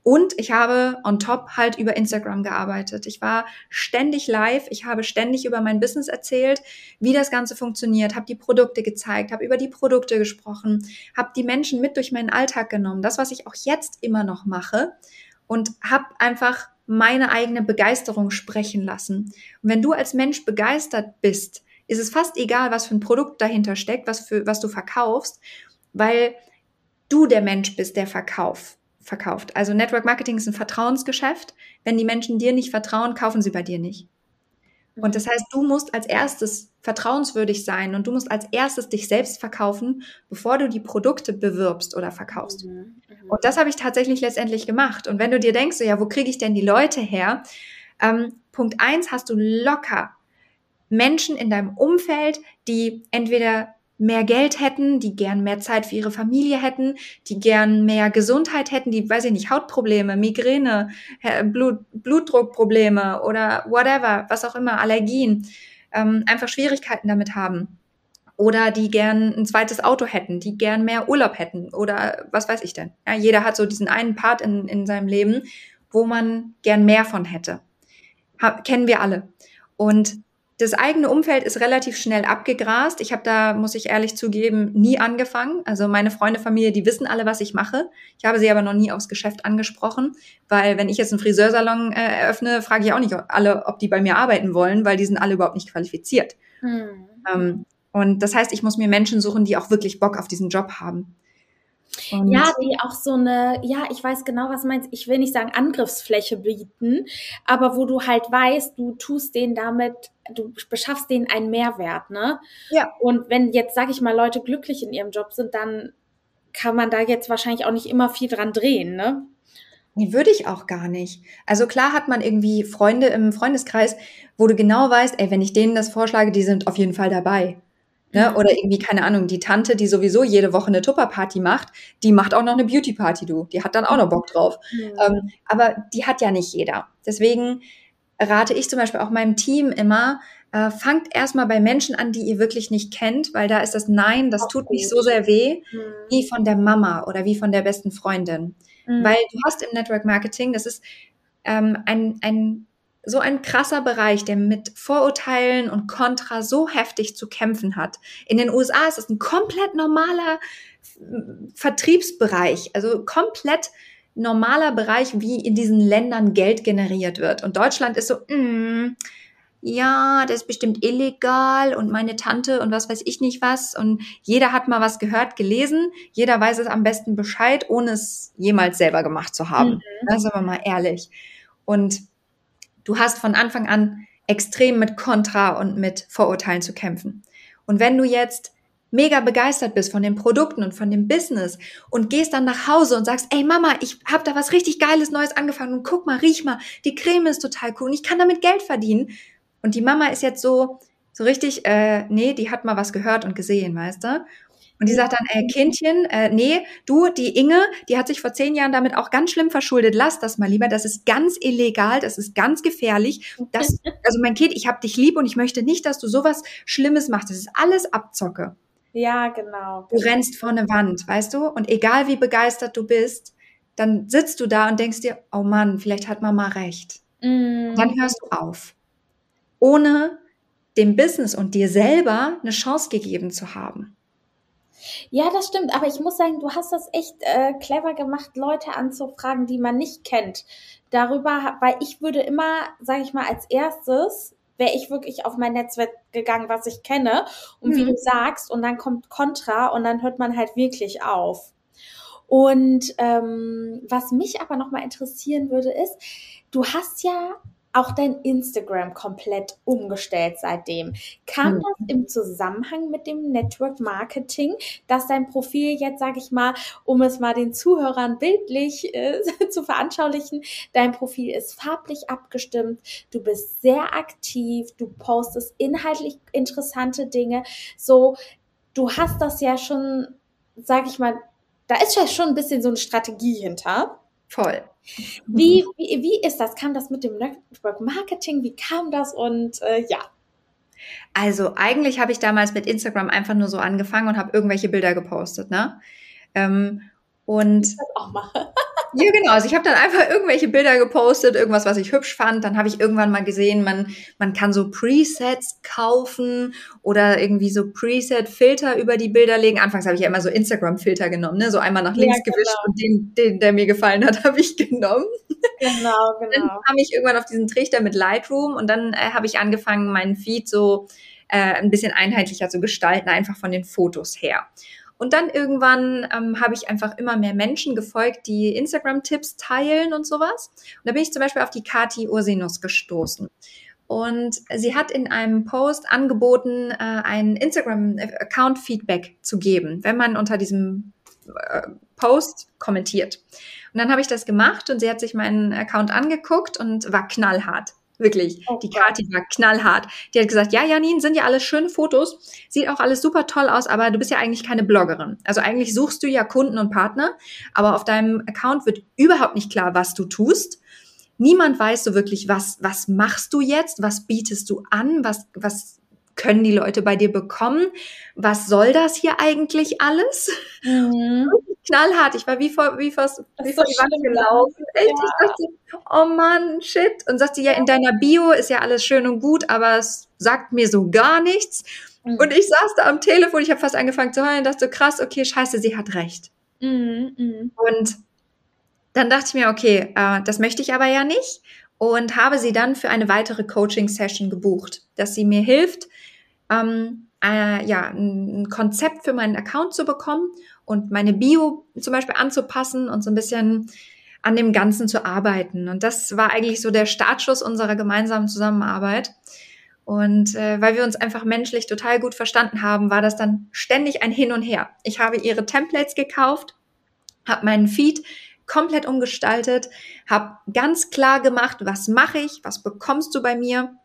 Und ich habe on top halt über Instagram gearbeitet. Ich war ständig live, ich habe ständig über mein Business erzählt, wie das Ganze funktioniert, habe die Produkte gezeigt, habe über die Produkte gesprochen, habe die Menschen mit durch meinen Alltag genommen, das, was ich auch jetzt immer noch mache und habe einfach meine eigene Begeisterung sprechen lassen. Und wenn du als Mensch begeistert bist, ist es fast egal, was für ein Produkt dahinter steckt, was, für, was du verkaufst, weil du der Mensch bist, der verkauft verkauft. Also Network Marketing ist ein Vertrauensgeschäft. Wenn die Menschen dir nicht vertrauen, kaufen sie bei dir nicht. Und das heißt, du musst als erstes vertrauenswürdig sein und du musst als erstes dich selbst verkaufen, bevor du die Produkte bewirbst oder verkaufst. Mhm. Mhm. Und das habe ich tatsächlich letztendlich gemacht. Und wenn du dir denkst, ja, wo kriege ich denn die Leute her? Ähm, Punkt eins hast du locker Menschen in deinem Umfeld, die entweder mehr Geld hätten, die gern mehr Zeit für ihre Familie hätten, die gern mehr Gesundheit hätten, die, weiß ich nicht, Hautprobleme, Migräne, Blut, Blutdruckprobleme oder whatever, was auch immer, Allergien, ähm, einfach Schwierigkeiten damit haben. Oder die gern ein zweites Auto hätten, die gern mehr Urlaub hätten oder was weiß ich denn. Ja, jeder hat so diesen einen Part in, in seinem Leben, wo man gern mehr von hätte. Ha kennen wir alle. Und das eigene Umfeld ist relativ schnell abgegrast. Ich habe da, muss ich ehrlich zugeben, nie angefangen. Also meine Freunde, Familie, die wissen alle, was ich mache. Ich habe sie aber noch nie aufs Geschäft angesprochen, weil wenn ich jetzt einen Friseursalon äh, eröffne, frage ich auch nicht alle, ob die bei mir arbeiten wollen, weil die sind alle überhaupt nicht qualifiziert. Hm. Ähm, und das heißt, ich muss mir Menschen suchen, die auch wirklich Bock auf diesen Job haben. Und ja, die auch so eine, ja, ich weiß genau, was meinst. Ich will nicht sagen Angriffsfläche bieten, aber wo du halt weißt, du tust denen damit, du beschaffst denen einen Mehrwert, ne? Ja. Und wenn jetzt, sag ich mal, Leute glücklich in ihrem Job sind, dann kann man da jetzt wahrscheinlich auch nicht immer viel dran drehen, ne? Nee, würde ich auch gar nicht. Also klar hat man irgendwie Freunde im Freundeskreis, wo du genau weißt, ey, wenn ich denen das vorschlage, die sind auf jeden Fall dabei. Ne? Oder irgendwie, keine Ahnung, die Tante, die sowieso jede Woche eine Tupperparty macht, die macht auch noch eine Beauty-Party, du. Die hat dann auch noch Bock drauf. Mhm. Ähm, aber die hat ja nicht jeder. Deswegen rate ich zum Beispiel auch meinem Team immer, äh, fangt erstmal bei Menschen an, die ihr wirklich nicht kennt, weil da ist das Nein, das auch tut gut. nicht so sehr weh, mhm. wie von der Mama oder wie von der besten Freundin. Mhm. Weil du hast im Network Marketing, das ist ähm, ein, ein so ein krasser Bereich, der mit Vorurteilen und Kontra so heftig zu kämpfen hat. In den USA ist es ein komplett normaler Vertriebsbereich, also komplett normaler Bereich, wie in diesen Ländern Geld generiert wird. Und Deutschland ist so, mm, ja, das ist bestimmt illegal und meine Tante und was weiß ich nicht was. Und jeder hat mal was gehört, gelesen. Jeder weiß es am besten Bescheid, ohne es jemals selber gemacht zu haben. Mhm. Das ist aber mal ehrlich. Und Du hast von Anfang an extrem mit Kontra und mit Vorurteilen zu kämpfen. Und wenn du jetzt mega begeistert bist von den Produkten und von dem Business und gehst dann nach Hause und sagst, ey Mama, ich habe da was richtig geiles Neues angefangen und guck mal, riech mal, die Creme ist total cool und ich kann damit Geld verdienen. Und die Mama ist jetzt so so richtig, äh, nee, die hat mal was gehört und gesehen, weißt du? Und die sagt dann, äh, Kindchen, äh, nee, du, die Inge, die hat sich vor zehn Jahren damit auch ganz schlimm verschuldet. Lass das mal lieber. Das ist ganz illegal, das ist ganz gefährlich. Das, also mein Kind, ich hab dich lieb und ich möchte nicht, dass du sowas Schlimmes machst. Das ist alles Abzocke. Ja, genau. Du rennst vor eine Wand, weißt du? Und egal wie begeistert du bist, dann sitzt du da und denkst dir, oh Mann, vielleicht hat Mama recht. Mm. Dann hörst du auf. Ohne dem Business und dir selber eine Chance gegeben zu haben. Ja, das stimmt, aber ich muss sagen, du hast das echt äh, clever gemacht, Leute anzufragen, die man nicht kennt. Darüber, weil ich würde immer, sage ich mal, als erstes wäre ich wirklich auf mein Netzwerk gegangen, was ich kenne. Und mhm. wie du sagst, und dann kommt Contra und dann hört man halt wirklich auf. Und ähm, was mich aber nochmal interessieren würde, ist, du hast ja auch dein Instagram komplett umgestellt seitdem. Kam mhm. das im Zusammenhang mit dem Network Marketing, dass dein Profil jetzt, sage ich mal, um es mal den Zuhörern bildlich äh, zu veranschaulichen, dein Profil ist farblich abgestimmt, du bist sehr aktiv, du postest inhaltlich interessante Dinge. So, du hast das ja schon, sage ich mal, da ist ja schon ein bisschen so eine Strategie hinter. Voll. Wie, wie, wie ist das? Kam das mit dem Network Marketing? Wie kam das? Und äh, ja. Also eigentlich habe ich damals mit Instagram einfach nur so angefangen und habe irgendwelche Bilder gepostet, ne? Ähm, und ich das auch mache. Ja, genau. Also ich habe dann einfach irgendwelche Bilder gepostet, irgendwas, was ich hübsch fand. Dann habe ich irgendwann mal gesehen, man, man kann so Presets kaufen oder irgendwie so Preset-Filter über die Bilder legen. Anfangs habe ich ja immer so Instagram-Filter genommen, ne? So einmal nach links ja, genau. gewischt und den, den, der mir gefallen hat, habe ich genommen. Genau, genau. Dann kam ich irgendwann auf diesen Trichter mit Lightroom und dann äh, habe ich angefangen, meinen Feed so äh, ein bisschen einheitlicher zu gestalten, einfach von den Fotos her. Und dann irgendwann ähm, habe ich einfach immer mehr Menschen gefolgt, die Instagram-Tipps teilen und sowas. Und da bin ich zum Beispiel auf die Kati Ursinus gestoßen. Und sie hat in einem Post angeboten, äh, ein Instagram-Account-Feedback zu geben, wenn man unter diesem äh, Post kommentiert. Und dann habe ich das gemacht und sie hat sich meinen Account angeguckt und war knallhart. Wirklich. Oh, die Kathi war knallhart. Die hat gesagt, ja, Janine, sind ja alles schöne Fotos. Sieht auch alles super toll aus, aber du bist ja eigentlich keine Bloggerin. Also eigentlich suchst du ja Kunden und Partner, aber auf deinem Account wird überhaupt nicht klar, was du tust. Niemand weiß so wirklich, was, was machst du jetzt? Was bietest du an? Was, was können die Leute bei dir bekommen? Was soll das hier eigentlich alles? Mhm. Knallhart. Ich war wie vor, wie vor, wie vor die Wand gelaufen. Echt? Ja. Ich dachte, oh Mann, shit. Und sagte, ja, in deiner Bio ist ja alles schön und gut, aber es sagt mir so gar nichts. Mhm. Und ich saß da am Telefon, ich habe fast angefangen zu heulen, dachte so, krass, okay, scheiße, sie hat recht. Mhm. mhm. Und dann dachte ich mir, okay, äh, das möchte ich aber ja nicht und habe sie dann für eine weitere Coaching-Session gebucht, dass sie mir hilft, ähm, äh, ja, ein Konzept für meinen Account zu bekommen und meine Bio zum Beispiel anzupassen und so ein bisschen an dem Ganzen zu arbeiten. Und das war eigentlich so der Startschuss unserer gemeinsamen Zusammenarbeit. Und äh, weil wir uns einfach menschlich total gut verstanden haben, war das dann ständig ein Hin und Her. Ich habe ihre Templates gekauft, habe meinen Feed komplett umgestaltet, habe ganz klar gemacht, was mache ich, was bekommst du bei mir,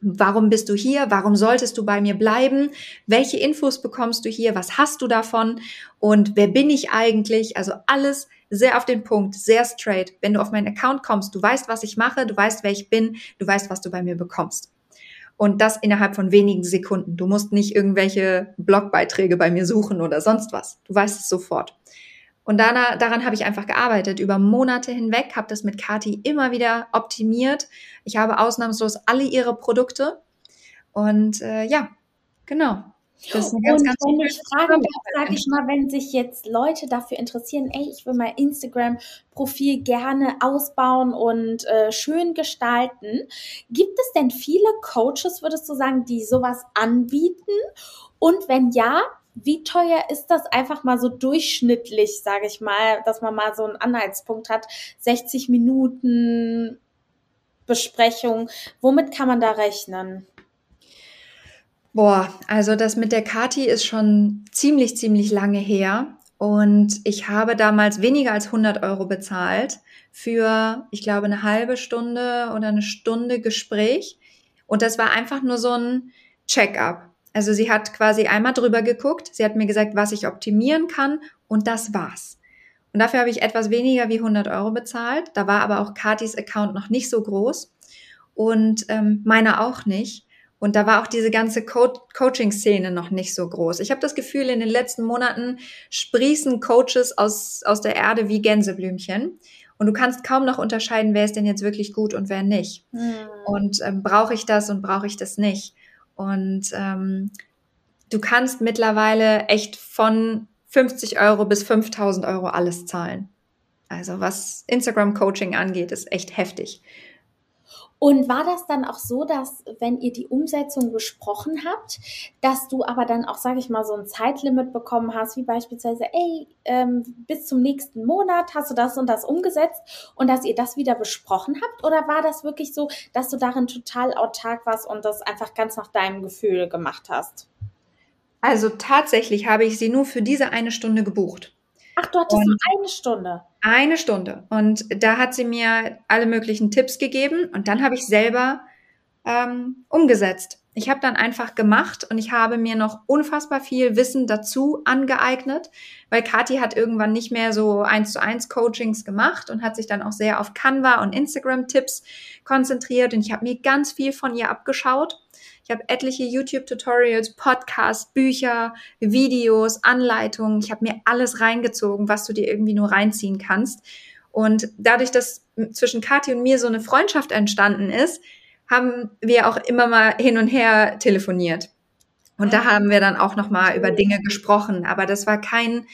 warum bist du hier, warum solltest du bei mir bleiben, welche Infos bekommst du hier, was hast du davon und wer bin ich eigentlich, also alles sehr auf den Punkt, sehr straight. Wenn du auf meinen Account kommst, du weißt, was ich mache, du weißt, wer ich bin, du weißt, was du bei mir bekommst. Und das innerhalb von wenigen Sekunden. Du musst nicht irgendwelche Blogbeiträge bei mir suchen oder sonst was. Du weißt es sofort. Und danach, daran habe ich einfach gearbeitet, über Monate hinweg, habe das mit Kati immer wieder optimiert. Ich habe ausnahmslos alle ihre Produkte. Und äh, ja, genau. Das ist eine ganz, und ganz wenn ich fragen darf, sage ich mal, wenn sich jetzt Leute dafür interessieren, ey, ich will mein Instagram-Profil gerne ausbauen und äh, schön gestalten, gibt es denn viele Coaches, würdest du sagen, die sowas anbieten? Und wenn ja, wie teuer ist das einfach mal so durchschnittlich, sage ich mal, dass man mal so einen Anhaltspunkt hat? 60 Minuten Besprechung. Womit kann man da rechnen? Boah, also das mit der Kati ist schon ziemlich, ziemlich lange her. Und ich habe damals weniger als 100 Euro bezahlt für, ich glaube, eine halbe Stunde oder eine Stunde Gespräch. Und das war einfach nur so ein Check-up. Also sie hat quasi einmal drüber geguckt, sie hat mir gesagt, was ich optimieren kann und das war's. Und dafür habe ich etwas weniger wie 100 Euro bezahlt. Da war aber auch Katis Account noch nicht so groß und ähm, meiner auch nicht. Und da war auch diese ganze Co Coaching-Szene noch nicht so groß. Ich habe das Gefühl, in den letzten Monaten sprießen Coaches aus, aus der Erde wie Gänseblümchen. Und du kannst kaum noch unterscheiden, wer ist denn jetzt wirklich gut und wer nicht. Mhm. Und ähm, brauche ich das und brauche ich das nicht. Und ähm, du kannst mittlerweile echt von 50 Euro bis 5000 Euro alles zahlen. Also was Instagram-Coaching angeht, ist echt heftig. Und war das dann auch so, dass wenn ihr die Umsetzung besprochen habt, dass du aber dann auch, sage ich mal, so ein Zeitlimit bekommen hast, wie beispielsweise, ey, ähm, bis zum nächsten Monat hast du das und das umgesetzt und dass ihr das wieder besprochen habt? Oder war das wirklich so, dass du darin total autark warst und das einfach ganz nach deinem Gefühl gemacht hast? Also tatsächlich habe ich sie nur für diese eine Stunde gebucht. Ach, du hattest und nur eine Stunde. Eine Stunde. Und da hat sie mir alle möglichen Tipps gegeben und dann habe ich selber ähm, umgesetzt. Ich habe dann einfach gemacht und ich habe mir noch unfassbar viel Wissen dazu angeeignet, weil Kathi hat irgendwann nicht mehr so eins zu eins Coachings gemacht und hat sich dann auch sehr auf Canva und Instagram Tipps konzentriert und ich habe mir ganz viel von ihr abgeschaut ich habe etliche YouTube-Tutorials, Podcasts, Bücher, Videos, Anleitungen. Ich habe mir alles reingezogen, was du dir irgendwie nur reinziehen kannst. Und dadurch, dass zwischen Kathi und mir so eine Freundschaft entstanden ist, haben wir auch immer mal hin und her telefoniert. Und da haben wir dann auch noch mal über Dinge gesprochen. Aber das war kein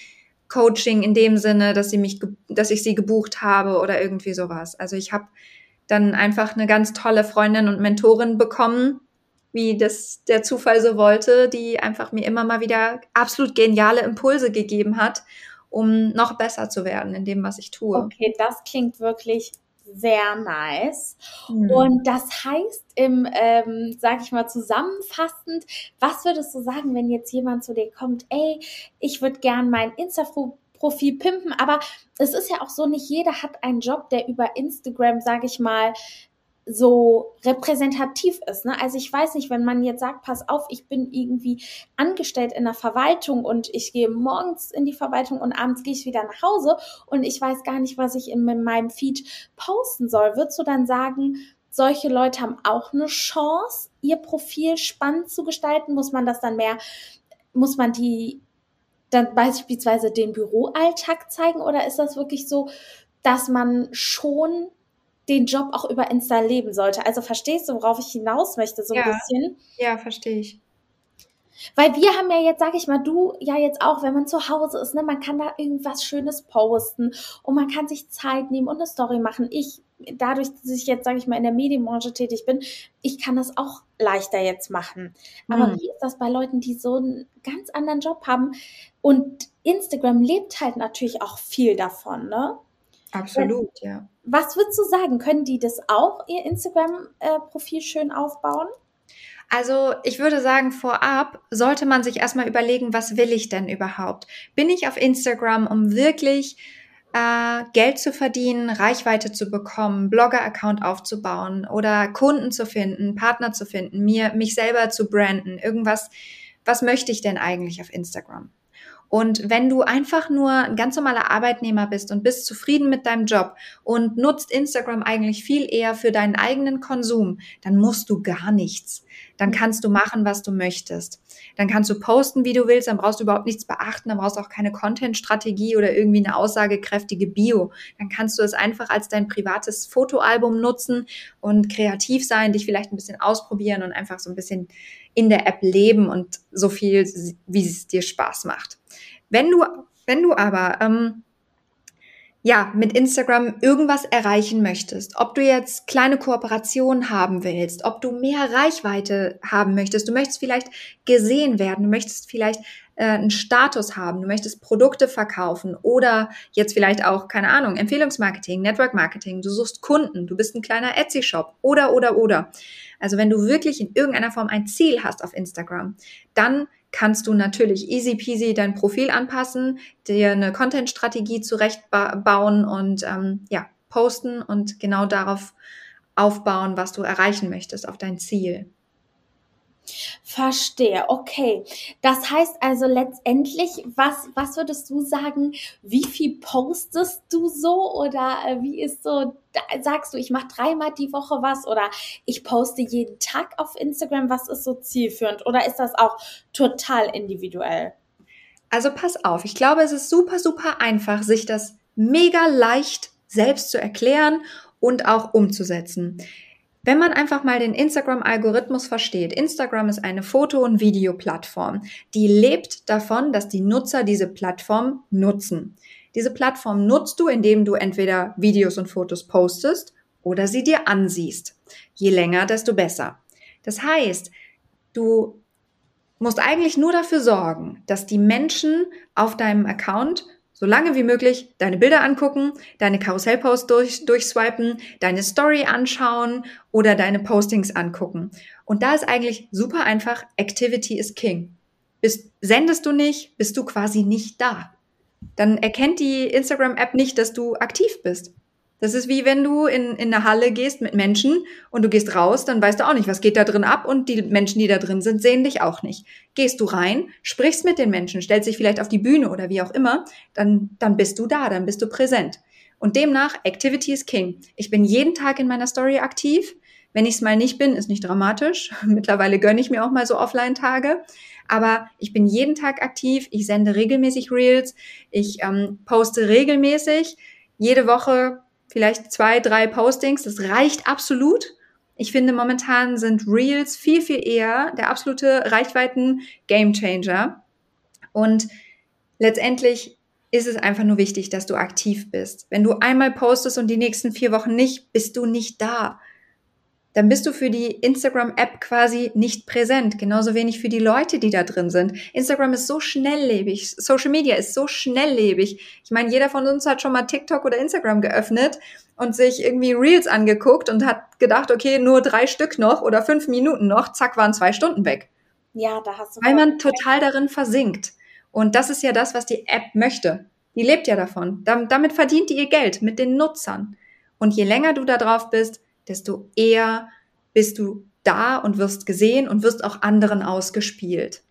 Coaching in dem Sinne, dass sie mich, dass ich sie gebucht habe oder irgendwie sowas. Also ich habe dann einfach eine ganz tolle Freundin und Mentorin bekommen, wie das der Zufall so wollte, die einfach mir immer mal wieder absolut geniale Impulse gegeben hat, um noch besser zu werden in dem, was ich tue. Okay, das klingt wirklich sehr nice. Mhm. Und das heißt im, ähm, sag ich mal, zusammenfassend, was würdest du sagen, wenn jetzt jemand zu dir kommt, ey, ich würde gern mein Insta-Profil pimpen, aber es ist ja auch so, nicht jeder hat einen Job, der über Instagram, sag ich mal, so repräsentativ ist. Ne? Also ich weiß nicht, wenn man jetzt sagt, pass auf, ich bin irgendwie angestellt in der Verwaltung und ich gehe morgens in die Verwaltung und abends gehe ich wieder nach Hause und ich weiß gar nicht, was ich in, in meinem Feed posten soll. Würdest du dann sagen, solche Leute haben auch eine Chance, ihr Profil spannend zu gestalten? Muss man das dann mehr, muss man die dann beispielsweise den Büroalltag zeigen oder ist das wirklich so, dass man schon den Job auch über Insta leben sollte. Also verstehst du, worauf ich hinaus möchte, so ein ja. bisschen? Ja, verstehe ich. Weil wir haben ja jetzt, sag ich mal, du ja jetzt auch, wenn man zu Hause ist, ne, man kann da irgendwas Schönes posten und man kann sich Zeit nehmen und eine Story machen. Ich, dadurch, dass ich jetzt, sag ich mal, in der Medienbranche tätig bin, ich kann das auch leichter jetzt machen. Aber mhm. wie ist das bei Leuten, die so einen ganz anderen Job haben? Und Instagram lebt halt natürlich auch viel davon, ne? Absolut, ja. Was würdest du sagen? Können die das auch, ihr Instagram-Profil schön aufbauen? Also ich würde sagen, vorab sollte man sich erstmal überlegen, was will ich denn überhaupt? Bin ich auf Instagram, um wirklich äh, Geld zu verdienen, Reichweite zu bekommen, Blogger-Account aufzubauen oder Kunden zu finden, Partner zu finden, mir mich selber zu branden, irgendwas. Was möchte ich denn eigentlich auf Instagram? Und wenn du einfach nur ein ganz normaler Arbeitnehmer bist und bist zufrieden mit deinem Job und nutzt Instagram eigentlich viel eher für deinen eigenen Konsum, dann musst du gar nichts. Dann kannst du machen, was du möchtest. Dann kannst du posten, wie du willst, dann brauchst du überhaupt nichts beachten, dann brauchst du auch keine Content-Strategie oder irgendwie eine aussagekräftige Bio. Dann kannst du es einfach als dein privates Fotoalbum nutzen und kreativ sein, dich vielleicht ein bisschen ausprobieren und einfach so ein bisschen in der App leben und so viel, wie es dir Spaß macht. Wenn du, wenn du aber ähm, ja, mit Instagram irgendwas erreichen möchtest, ob du jetzt kleine Kooperationen haben willst, ob du mehr Reichweite haben möchtest, du möchtest vielleicht gesehen werden, du möchtest vielleicht äh, einen Status haben, du möchtest Produkte verkaufen oder jetzt vielleicht auch, keine Ahnung, Empfehlungsmarketing, Network Marketing, du suchst Kunden, du bist ein kleiner Etsy-Shop oder, oder, oder. Also wenn du wirklich in irgendeiner Form ein Ziel hast auf Instagram, dann kannst du natürlich easy peasy dein Profil anpassen, dir eine Content-Strategie zurechtbauen und ähm, ja, posten und genau darauf aufbauen, was du erreichen möchtest, auf dein Ziel. Verstehe, okay. Das heißt also letztendlich, was, was würdest du sagen, wie viel postest du so oder äh, wie ist so, sagst du, ich mache dreimal die Woche was oder ich poste jeden Tag auf Instagram, was ist so zielführend oder ist das auch total individuell? Also pass auf, ich glaube, es ist super, super einfach, sich das mega leicht selbst zu erklären und auch umzusetzen. Wenn man einfach mal den Instagram-Algorithmus versteht, Instagram ist eine Foto- und Videoplattform, die lebt davon, dass die Nutzer diese Plattform nutzen. Diese Plattform nutzt du, indem du entweder Videos und Fotos postest oder sie dir ansiehst. Je länger, desto besser. Das heißt, du musst eigentlich nur dafür sorgen, dass die Menschen auf deinem Account so lange wie möglich deine Bilder angucken, deine Karussellposts durch, durchswipen, deine Story anschauen oder deine Postings angucken. Und da ist eigentlich super einfach, Activity is King. Bist, sendest du nicht, bist du quasi nicht da. Dann erkennt die Instagram-App nicht, dass du aktiv bist. Das ist wie wenn du in, in eine Halle gehst mit Menschen und du gehst raus, dann weißt du auch nicht, was geht da drin ab und die Menschen, die da drin sind, sehen dich auch nicht. Gehst du rein, sprichst mit den Menschen, stellst dich vielleicht auf die Bühne oder wie auch immer, dann, dann bist du da, dann bist du präsent. Und demnach, Activity is King. Ich bin jeden Tag in meiner Story aktiv. Wenn ich es mal nicht bin, ist nicht dramatisch. Mittlerweile gönne ich mir auch mal so Offline-Tage. Aber ich bin jeden Tag aktiv. Ich sende regelmäßig Reels. Ich ähm, poste regelmäßig. Jede Woche vielleicht zwei, drei Postings. Das reicht absolut. Ich finde, momentan sind Reels viel, viel eher der absolute Reichweiten-Gamechanger. Und letztendlich ist es einfach nur wichtig, dass du aktiv bist. Wenn du einmal postest und die nächsten vier Wochen nicht, bist du nicht da dann bist du für die Instagram-App quasi nicht präsent. Genauso wenig für die Leute, die da drin sind. Instagram ist so schnelllebig. Social Media ist so schnelllebig. Ich meine, jeder von uns hat schon mal TikTok oder Instagram geöffnet und sich irgendwie Reels angeguckt und hat gedacht, okay, nur drei Stück noch oder fünf Minuten noch. Zack, waren zwei Stunden weg. Ja, da hast du. Weil man total darin versinkt. Und das ist ja das, was die App möchte. Die lebt ja davon. Damit verdient die ihr Geld mit den Nutzern. Und je länger du da drauf bist, desto eher bist du da und wirst gesehen und wirst auch anderen ausgespielt.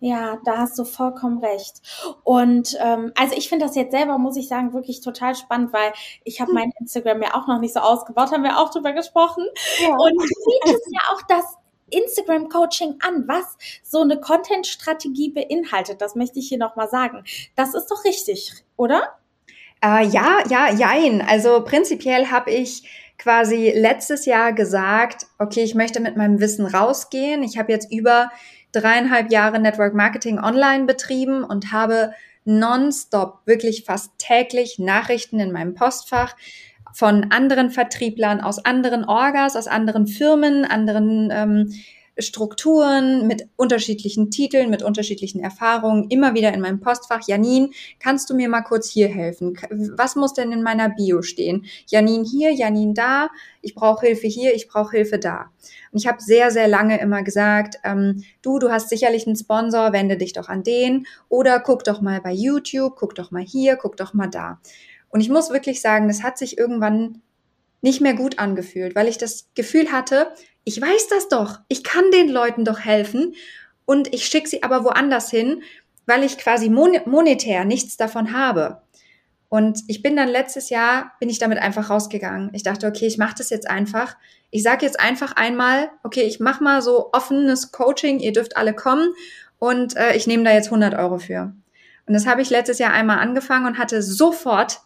Ja, da hast du vollkommen recht. Und ähm, also ich finde das jetzt selber, muss ich sagen, wirklich total spannend, weil ich habe hm. mein Instagram ja auch noch nicht so ausgebaut, haben wir auch drüber gesprochen. Ja. Und du bietest ja auch das Instagram-Coaching an, was so eine Content-Strategie beinhaltet. Das möchte ich hier nochmal sagen. Das ist doch richtig, oder? Äh, ja, ja, jein. Also prinzipiell habe ich quasi letztes Jahr gesagt, okay, ich möchte mit meinem Wissen rausgehen. Ich habe jetzt über dreieinhalb Jahre Network Marketing online betrieben und habe nonstop, wirklich fast täglich Nachrichten in meinem Postfach von anderen Vertrieblern aus anderen Orgas, aus anderen Firmen, anderen ähm, Strukturen mit unterschiedlichen Titeln, mit unterschiedlichen Erfahrungen, immer wieder in meinem Postfach. Janin, kannst du mir mal kurz hier helfen? Was muss denn in meiner Bio stehen? Janin hier, Janin da, ich brauche Hilfe hier, ich brauche Hilfe da. Und ich habe sehr, sehr lange immer gesagt, ähm, du, du hast sicherlich einen Sponsor, wende dich doch an den oder guck doch mal bei YouTube, guck doch mal hier, guck doch mal da. Und ich muss wirklich sagen, das hat sich irgendwann nicht mehr gut angefühlt, weil ich das Gefühl hatte, ich weiß das doch, ich kann den Leuten doch helfen und ich schicke sie aber woanders hin, weil ich quasi monetär nichts davon habe. Und ich bin dann letztes Jahr, bin ich damit einfach rausgegangen. Ich dachte, okay, ich mache das jetzt einfach. Ich sage jetzt einfach einmal, okay, ich mache mal so offenes Coaching, ihr dürft alle kommen und äh, ich nehme da jetzt 100 Euro für. Und das habe ich letztes Jahr einmal angefangen und hatte sofort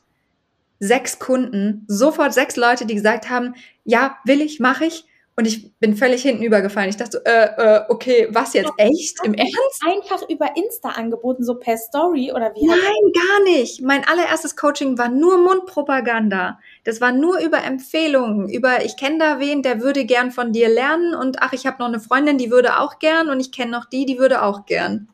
sechs Kunden, sofort sechs Leute, die gesagt haben, ja, will ich, mache ich. Und ich bin völlig hinten übergefallen. Ich dachte, äh, äh, okay, was jetzt? Ja, Echt? Im Ernst? Einfach über Insta angeboten, so per Story oder wie? Nein, gar nicht. Mein allererstes Coaching war nur Mundpropaganda. Das war nur über Empfehlungen, über ich kenne da wen, der würde gern von dir lernen und ach, ich habe noch eine Freundin, die würde auch gern und ich kenne noch die, die würde auch gern.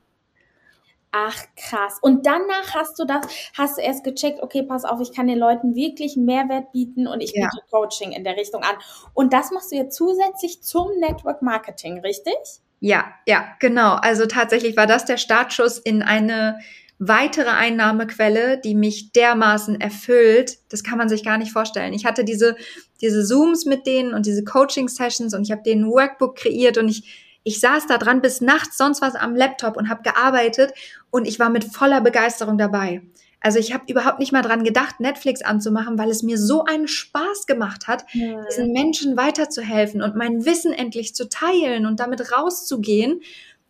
Ach krass. Und danach hast du das, hast du erst gecheckt, okay, pass auf, ich kann den Leuten wirklich Mehrwert bieten und ich biete ja. Coaching in der Richtung an. Und das machst du jetzt zusätzlich zum Network Marketing, richtig? Ja, ja, genau. Also tatsächlich war das der Startschuss in eine weitere Einnahmequelle, die mich dermaßen erfüllt. Das kann man sich gar nicht vorstellen. Ich hatte diese, diese Zooms mit denen und diese Coaching Sessions und ich habe denen ein Workbook kreiert und ich ich saß da dran bis nachts sonst was am Laptop und habe gearbeitet und ich war mit voller Begeisterung dabei. Also ich habe überhaupt nicht mal dran gedacht, Netflix anzumachen, weil es mir so einen Spaß gemacht hat, ja. diesen Menschen weiterzuhelfen und mein Wissen endlich zu teilen und damit rauszugehen.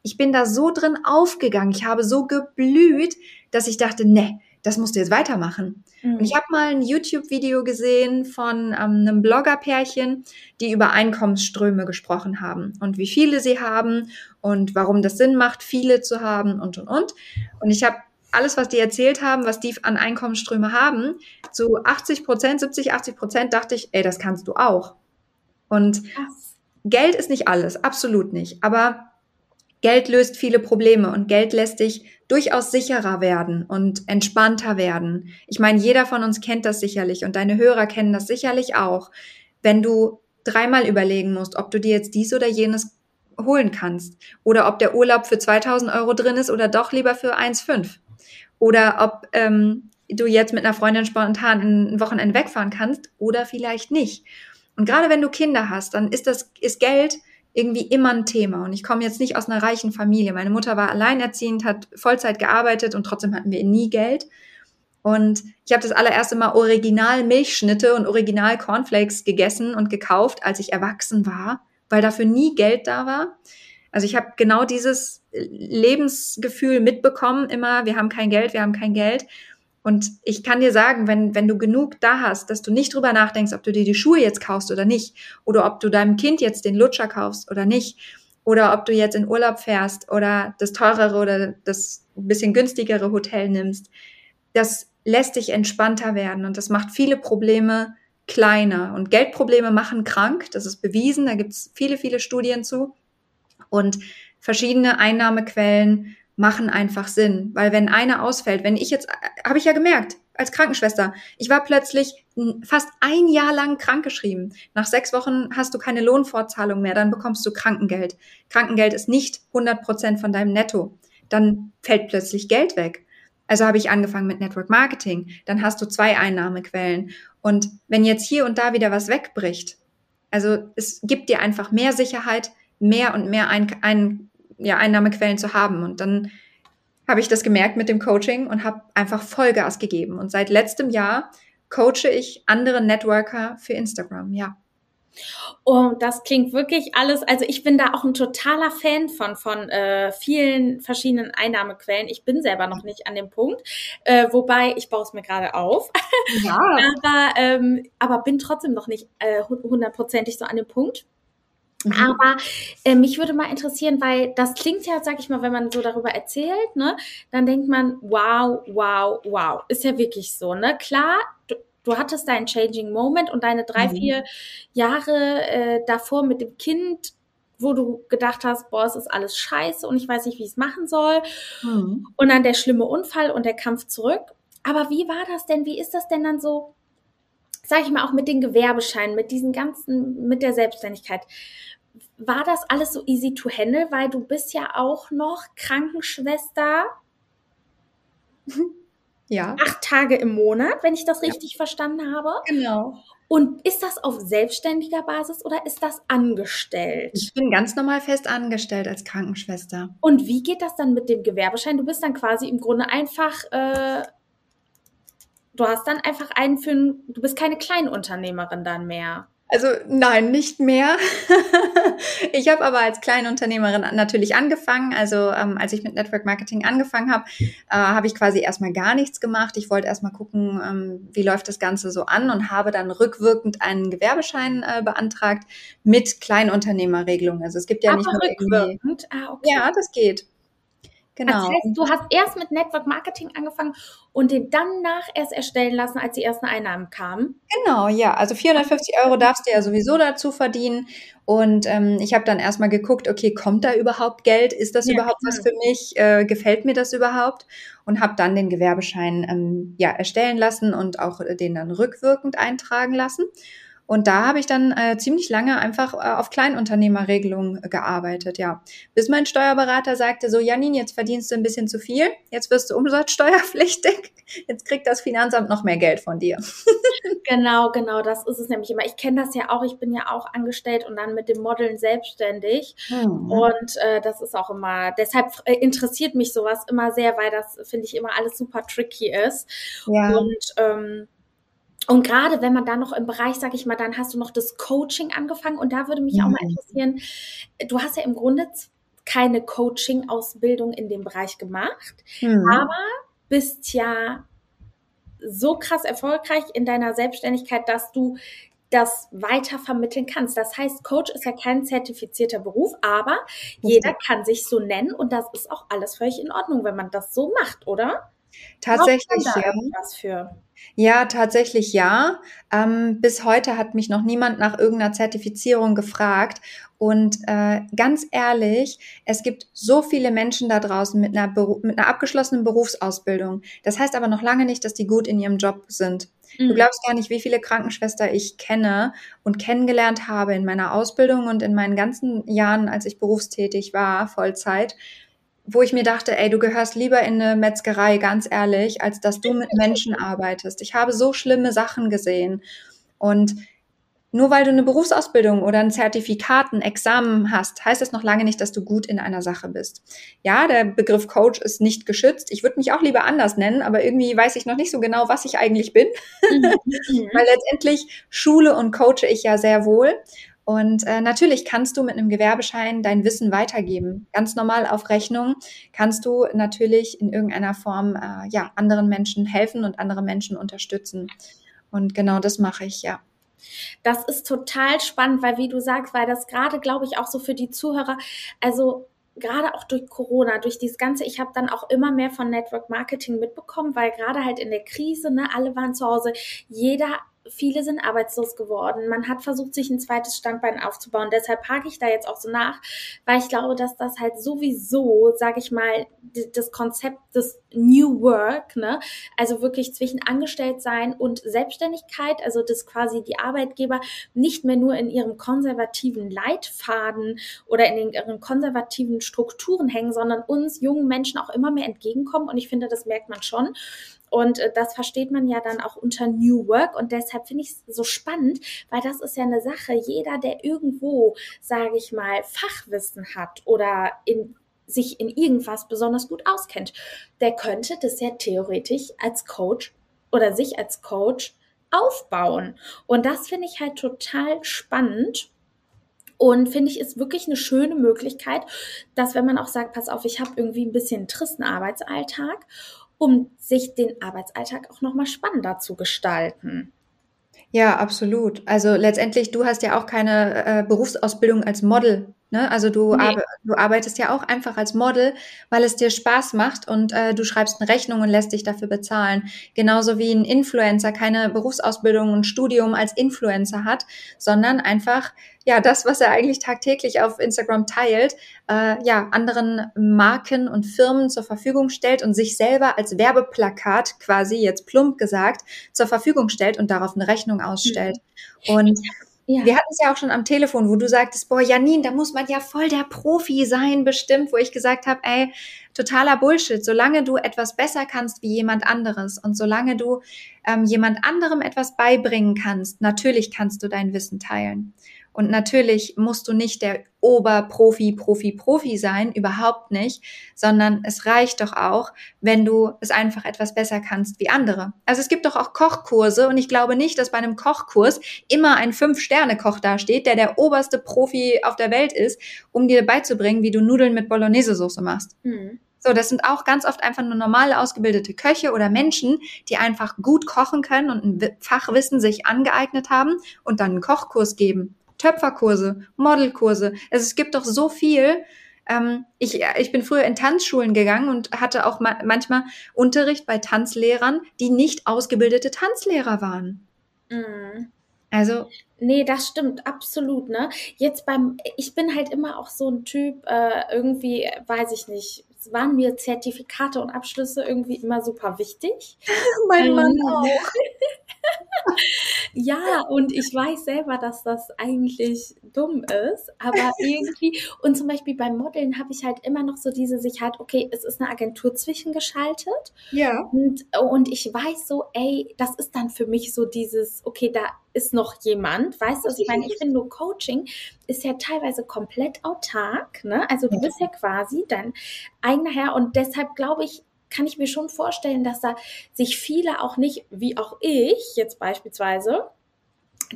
Ich bin da so drin aufgegangen, ich habe so geblüht, dass ich dachte, ne, das musst du jetzt weitermachen. Mhm. Und ich habe mal ein YouTube-Video gesehen von ähm, einem Blogger-Pärchen, die über Einkommensströme gesprochen haben und wie viele sie haben und warum das Sinn macht, viele zu haben und und und. Und ich habe alles, was die erzählt haben, was die an Einkommensströme haben, zu 80 Prozent, 70, 80 Prozent dachte ich, ey, das kannst du auch. Und. Geld ist nicht alles, absolut nicht. Aber Geld löst viele Probleme und Geld lässt dich durchaus sicherer werden und entspannter werden. Ich meine, jeder von uns kennt das sicherlich und deine Hörer kennen das sicherlich auch. Wenn du dreimal überlegen musst, ob du dir jetzt dies oder jenes holen kannst oder ob der Urlaub für 2000 Euro drin ist oder doch lieber für 1,5 oder ob ähm, du jetzt mit einer Freundin spontan ein Wochenende wegfahren kannst oder vielleicht nicht. Und gerade wenn du Kinder hast, dann ist das ist Geld irgendwie immer ein Thema. Und ich komme jetzt nicht aus einer reichen Familie. Meine Mutter war alleinerziehend, hat Vollzeit gearbeitet und trotzdem hatten wir nie Geld. Und ich habe das allererste Mal Original Milchschnitte und Original Cornflakes gegessen und gekauft, als ich erwachsen war, weil dafür nie Geld da war. Also ich habe genau dieses Lebensgefühl mitbekommen, immer, wir haben kein Geld, wir haben kein Geld. Und ich kann dir sagen, wenn, wenn du genug da hast, dass du nicht drüber nachdenkst, ob du dir die Schuhe jetzt kaufst oder nicht, oder ob du deinem Kind jetzt den Lutscher kaufst oder nicht, oder ob du jetzt in Urlaub fährst oder das teurere oder das bisschen günstigere Hotel nimmst, das lässt dich entspannter werden und das macht viele Probleme kleiner. Und Geldprobleme machen krank, das ist bewiesen, da gibt es viele, viele Studien zu. Und verschiedene Einnahmequellen machen einfach Sinn, weil wenn eine ausfällt, wenn ich jetzt, habe ich ja gemerkt, als Krankenschwester, ich war plötzlich fast ein Jahr lang krankgeschrieben. Nach sechs Wochen hast du keine Lohnfortzahlung mehr, dann bekommst du Krankengeld. Krankengeld ist nicht 100 Prozent von deinem Netto. Dann fällt plötzlich Geld weg. Also habe ich angefangen mit Network Marketing. Dann hast du zwei Einnahmequellen. Und wenn jetzt hier und da wieder was wegbricht, also es gibt dir einfach mehr Sicherheit, mehr und mehr ein, ein, ja, Einnahmequellen zu haben. Und dann habe ich das gemerkt mit dem Coaching und habe einfach Vollgas gegeben. Und seit letztem Jahr coache ich andere Networker für Instagram, ja. Und das klingt wirklich alles, also ich bin da auch ein totaler Fan von, von äh, vielen verschiedenen Einnahmequellen. Ich bin selber noch nicht an dem Punkt, äh, wobei ich baue es mir gerade auf. Ja. aber, ähm, aber bin trotzdem noch nicht äh, hundertprozentig so an dem Punkt. Mhm. Aber äh, mich würde mal interessieren, weil das klingt ja, sag ich mal, wenn man so darüber erzählt, ne, dann denkt man, wow, wow, wow, ist ja wirklich so, ne? Klar, du, du hattest deinen Changing Moment und deine drei, mhm. vier Jahre äh, davor mit dem Kind, wo du gedacht hast, boah, es ist alles scheiße und ich weiß nicht, wie ich es machen soll. Mhm. Und dann der schlimme Unfall und der Kampf zurück. Aber wie war das denn? Wie ist das denn dann so? Sag ich mal auch mit den Gewerbescheinen, mit diesen ganzen, mit der Selbstständigkeit war das alles so easy to handle, weil du bist ja auch noch Krankenschwester. Ja. Acht Tage im Monat, wenn ich das richtig ja. verstanden habe. Genau. Und ist das auf selbstständiger Basis oder ist das angestellt? Ich bin ganz normal fest angestellt als Krankenschwester. Und wie geht das dann mit dem Gewerbeschein? Du bist dann quasi im Grunde einfach, äh, du hast dann einfach einen für, du bist keine Kleinunternehmerin dann mehr. Also nein, nicht mehr. ich habe aber als Kleinunternehmerin natürlich angefangen. Also ähm, als ich mit Network Marketing angefangen habe, äh, habe ich quasi erstmal gar nichts gemacht. Ich wollte erstmal gucken, ähm, wie läuft das Ganze so an und habe dann rückwirkend einen Gewerbeschein äh, beantragt mit Kleinunternehmerregelung. Also es gibt ja aber nicht nur rückwirkend. Ah, okay. Ja, das geht. Genau. Das heißt, du hast erst mit Network Marketing angefangen und den dann nach erst erstellen lassen, als die ersten Einnahmen kamen. Genau, ja. Also 450 Euro darfst du ja sowieso dazu verdienen. Und ähm, ich habe dann erstmal geguckt, okay, kommt da überhaupt Geld? Ist das ja, überhaupt was für mich? Äh, gefällt mir das überhaupt? Und habe dann den Gewerbeschein ähm, ja erstellen lassen und auch den dann rückwirkend eintragen lassen. Und da habe ich dann äh, ziemlich lange einfach äh, auf Kleinunternehmerregelungen gearbeitet, ja. Bis mein Steuerberater sagte so, Janin, jetzt verdienst du ein bisschen zu viel, jetzt wirst du umsatzsteuerpflichtig, jetzt kriegt das Finanzamt noch mehr Geld von dir. genau, genau, das ist es nämlich immer. Ich kenne das ja auch, ich bin ja auch angestellt und dann mit dem Modeln selbstständig. Mhm. Und äh, das ist auch immer, deshalb äh, interessiert mich sowas immer sehr, weil das, finde ich, immer alles super tricky ist. Ja. Und ähm, und gerade wenn man da noch im Bereich, sag ich mal, dann hast du noch das Coaching angefangen und da würde mich mhm. auch mal mhm. interessieren, du hast ja im Grunde keine Coaching-Ausbildung in dem Bereich gemacht, mhm. aber bist ja so krass erfolgreich in deiner Selbstständigkeit, dass du das weiter vermitteln kannst. Das heißt, Coach ist ja kein zertifizierter Beruf, aber jeder kann sich so nennen und das ist auch alles völlig in Ordnung, wenn man das so macht, oder? Tatsächlich, ja. Ja, tatsächlich ja. Ähm, bis heute hat mich noch niemand nach irgendeiner Zertifizierung gefragt. Und äh, ganz ehrlich, es gibt so viele Menschen da draußen mit einer, mit einer abgeschlossenen Berufsausbildung. Das heißt aber noch lange nicht, dass die gut in ihrem Job sind. Mhm. Du glaubst gar nicht, wie viele Krankenschwester ich kenne und kennengelernt habe in meiner Ausbildung und in meinen ganzen Jahren, als ich berufstätig war, Vollzeit, wo ich mir dachte, ey, du gehörst lieber in eine Metzgerei, ganz ehrlich, als dass du mit Menschen arbeitest. Ich habe so schlimme Sachen gesehen. Und nur weil du eine Berufsausbildung oder ein Zertifikat, ein Examen hast, heißt das noch lange nicht, dass du gut in einer Sache bist. Ja, der Begriff Coach ist nicht geschützt. Ich würde mich auch lieber anders nennen, aber irgendwie weiß ich noch nicht so genau, was ich eigentlich bin. Mhm. weil letztendlich schule und coache ich ja sehr wohl. Und äh, natürlich kannst du mit einem Gewerbeschein dein Wissen weitergeben. Ganz normal auf Rechnung kannst du natürlich in irgendeiner Form äh, ja anderen Menschen helfen und andere Menschen unterstützen. Und genau das mache ich, ja. Das ist total spannend, weil wie du sagst, weil das gerade, glaube ich, auch so für die Zuhörer, also gerade auch durch Corona, durch dieses Ganze, ich habe dann auch immer mehr von Network Marketing mitbekommen, weil gerade halt in der Krise, ne, alle waren zu Hause, jeder viele sind arbeitslos geworden. Man hat versucht, sich ein zweites Standbein aufzubauen. Deshalb hake ich da jetzt auch so nach, weil ich glaube, dass das halt sowieso, sage ich mal, das Konzept des New Work, ne, also wirklich zwischen Angestelltsein und Selbstständigkeit, also dass quasi die Arbeitgeber nicht mehr nur in ihrem konservativen Leitfaden oder in ihren konservativen Strukturen hängen, sondern uns jungen Menschen auch immer mehr entgegenkommen. Und ich finde, das merkt man schon. Und äh, das versteht man ja dann auch unter New Work. Und deshalb finde ich es so spannend, weil das ist ja eine Sache, jeder, der irgendwo, sage ich mal, Fachwissen hat oder in sich in irgendwas besonders gut auskennt, der könnte das ja theoretisch als Coach oder sich als Coach aufbauen. Und das finde ich halt total spannend. Und finde ich, ist wirklich eine schöne Möglichkeit, dass wenn man auch sagt, pass auf, ich habe irgendwie ein bisschen einen tristen Arbeitsalltag um sich den Arbeitsalltag auch nochmal spannender zu gestalten. Ja, absolut. Also letztendlich, du hast ja auch keine äh, Berufsausbildung als Model. Ne? Also du, nee. ar du arbeitest ja auch einfach als Model, weil es dir Spaß macht und äh, du schreibst eine Rechnung und lässt dich dafür bezahlen. Genauso wie ein Influencer keine Berufsausbildung und Studium als Influencer hat, sondern einfach ja das, was er eigentlich tagtäglich auf Instagram teilt, äh, ja anderen Marken und Firmen zur Verfügung stellt und sich selber als Werbeplakat quasi jetzt plump gesagt zur Verfügung stellt und darauf eine Rechnung ausstellt. Mhm. Und ja. Wir hatten es ja auch schon am Telefon, wo du sagtest, boah, Janine, da muss man ja voll der Profi sein, bestimmt, wo ich gesagt habe, ey, totaler Bullshit. Solange du etwas besser kannst wie jemand anderes und solange du ähm, jemand anderem etwas beibringen kannst, natürlich kannst du dein Wissen teilen. Und natürlich musst du nicht der Oberprofi, Profi, Profi sein, überhaupt nicht, sondern es reicht doch auch, wenn du es einfach etwas besser kannst wie andere. Also es gibt doch auch Kochkurse und ich glaube nicht, dass bei einem Kochkurs immer ein Fünf-Sterne-Koch dasteht, der der oberste Profi auf der Welt ist, um dir beizubringen, wie du Nudeln mit Bolognese-Soße machst. Mhm. So, das sind auch ganz oft einfach nur normale ausgebildete Köche oder Menschen, die einfach gut kochen können und ein Fachwissen sich angeeignet haben und dann einen Kochkurs geben. Töpferkurse, Modelkurse. Also es gibt doch so viel. Ähm, ich, ich bin früher in Tanzschulen gegangen und hatte auch ma manchmal Unterricht bei Tanzlehrern, die nicht ausgebildete Tanzlehrer waren. Mhm. Also. Nee, das stimmt, absolut, ne? Jetzt beim, ich bin halt immer auch so ein Typ, äh, irgendwie, weiß ich nicht, waren mir Zertifikate und Abschlüsse irgendwie immer super wichtig. mein Mann ähm, auch. ja, und ich weiß selber, dass das eigentlich dumm ist, aber irgendwie, und zum Beispiel beim Modeln habe ich halt immer noch so diese Sicherheit, okay, es ist eine Agentur zwischengeschaltet. Ja. Und, und ich weiß so, ey, das ist dann für mich so dieses, okay, da ist noch jemand, weißt du, ich meine, ich finde nur Coaching ist ja teilweise komplett autark, ne? Also du bist ja quasi dein eigener Herr und deshalb glaube ich, kann ich mir schon vorstellen, dass da sich viele auch nicht, wie auch ich jetzt beispielsweise,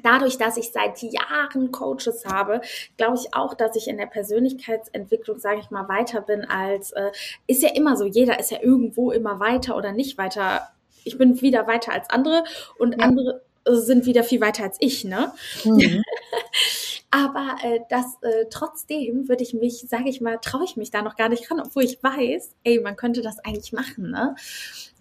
dadurch, dass ich seit Jahren Coaches habe, glaube ich auch, dass ich in der Persönlichkeitsentwicklung, sage ich mal, weiter bin als, äh, ist ja immer so, jeder ist ja irgendwo immer weiter oder nicht weiter. Ich bin wieder weiter als andere und ja. andere sind wieder viel weiter als ich, ne? Mhm. Aber äh, das äh, trotzdem würde ich mich, sage ich mal, traue ich mich da noch gar nicht ran, obwohl ich weiß, ey, man könnte das eigentlich machen, ne?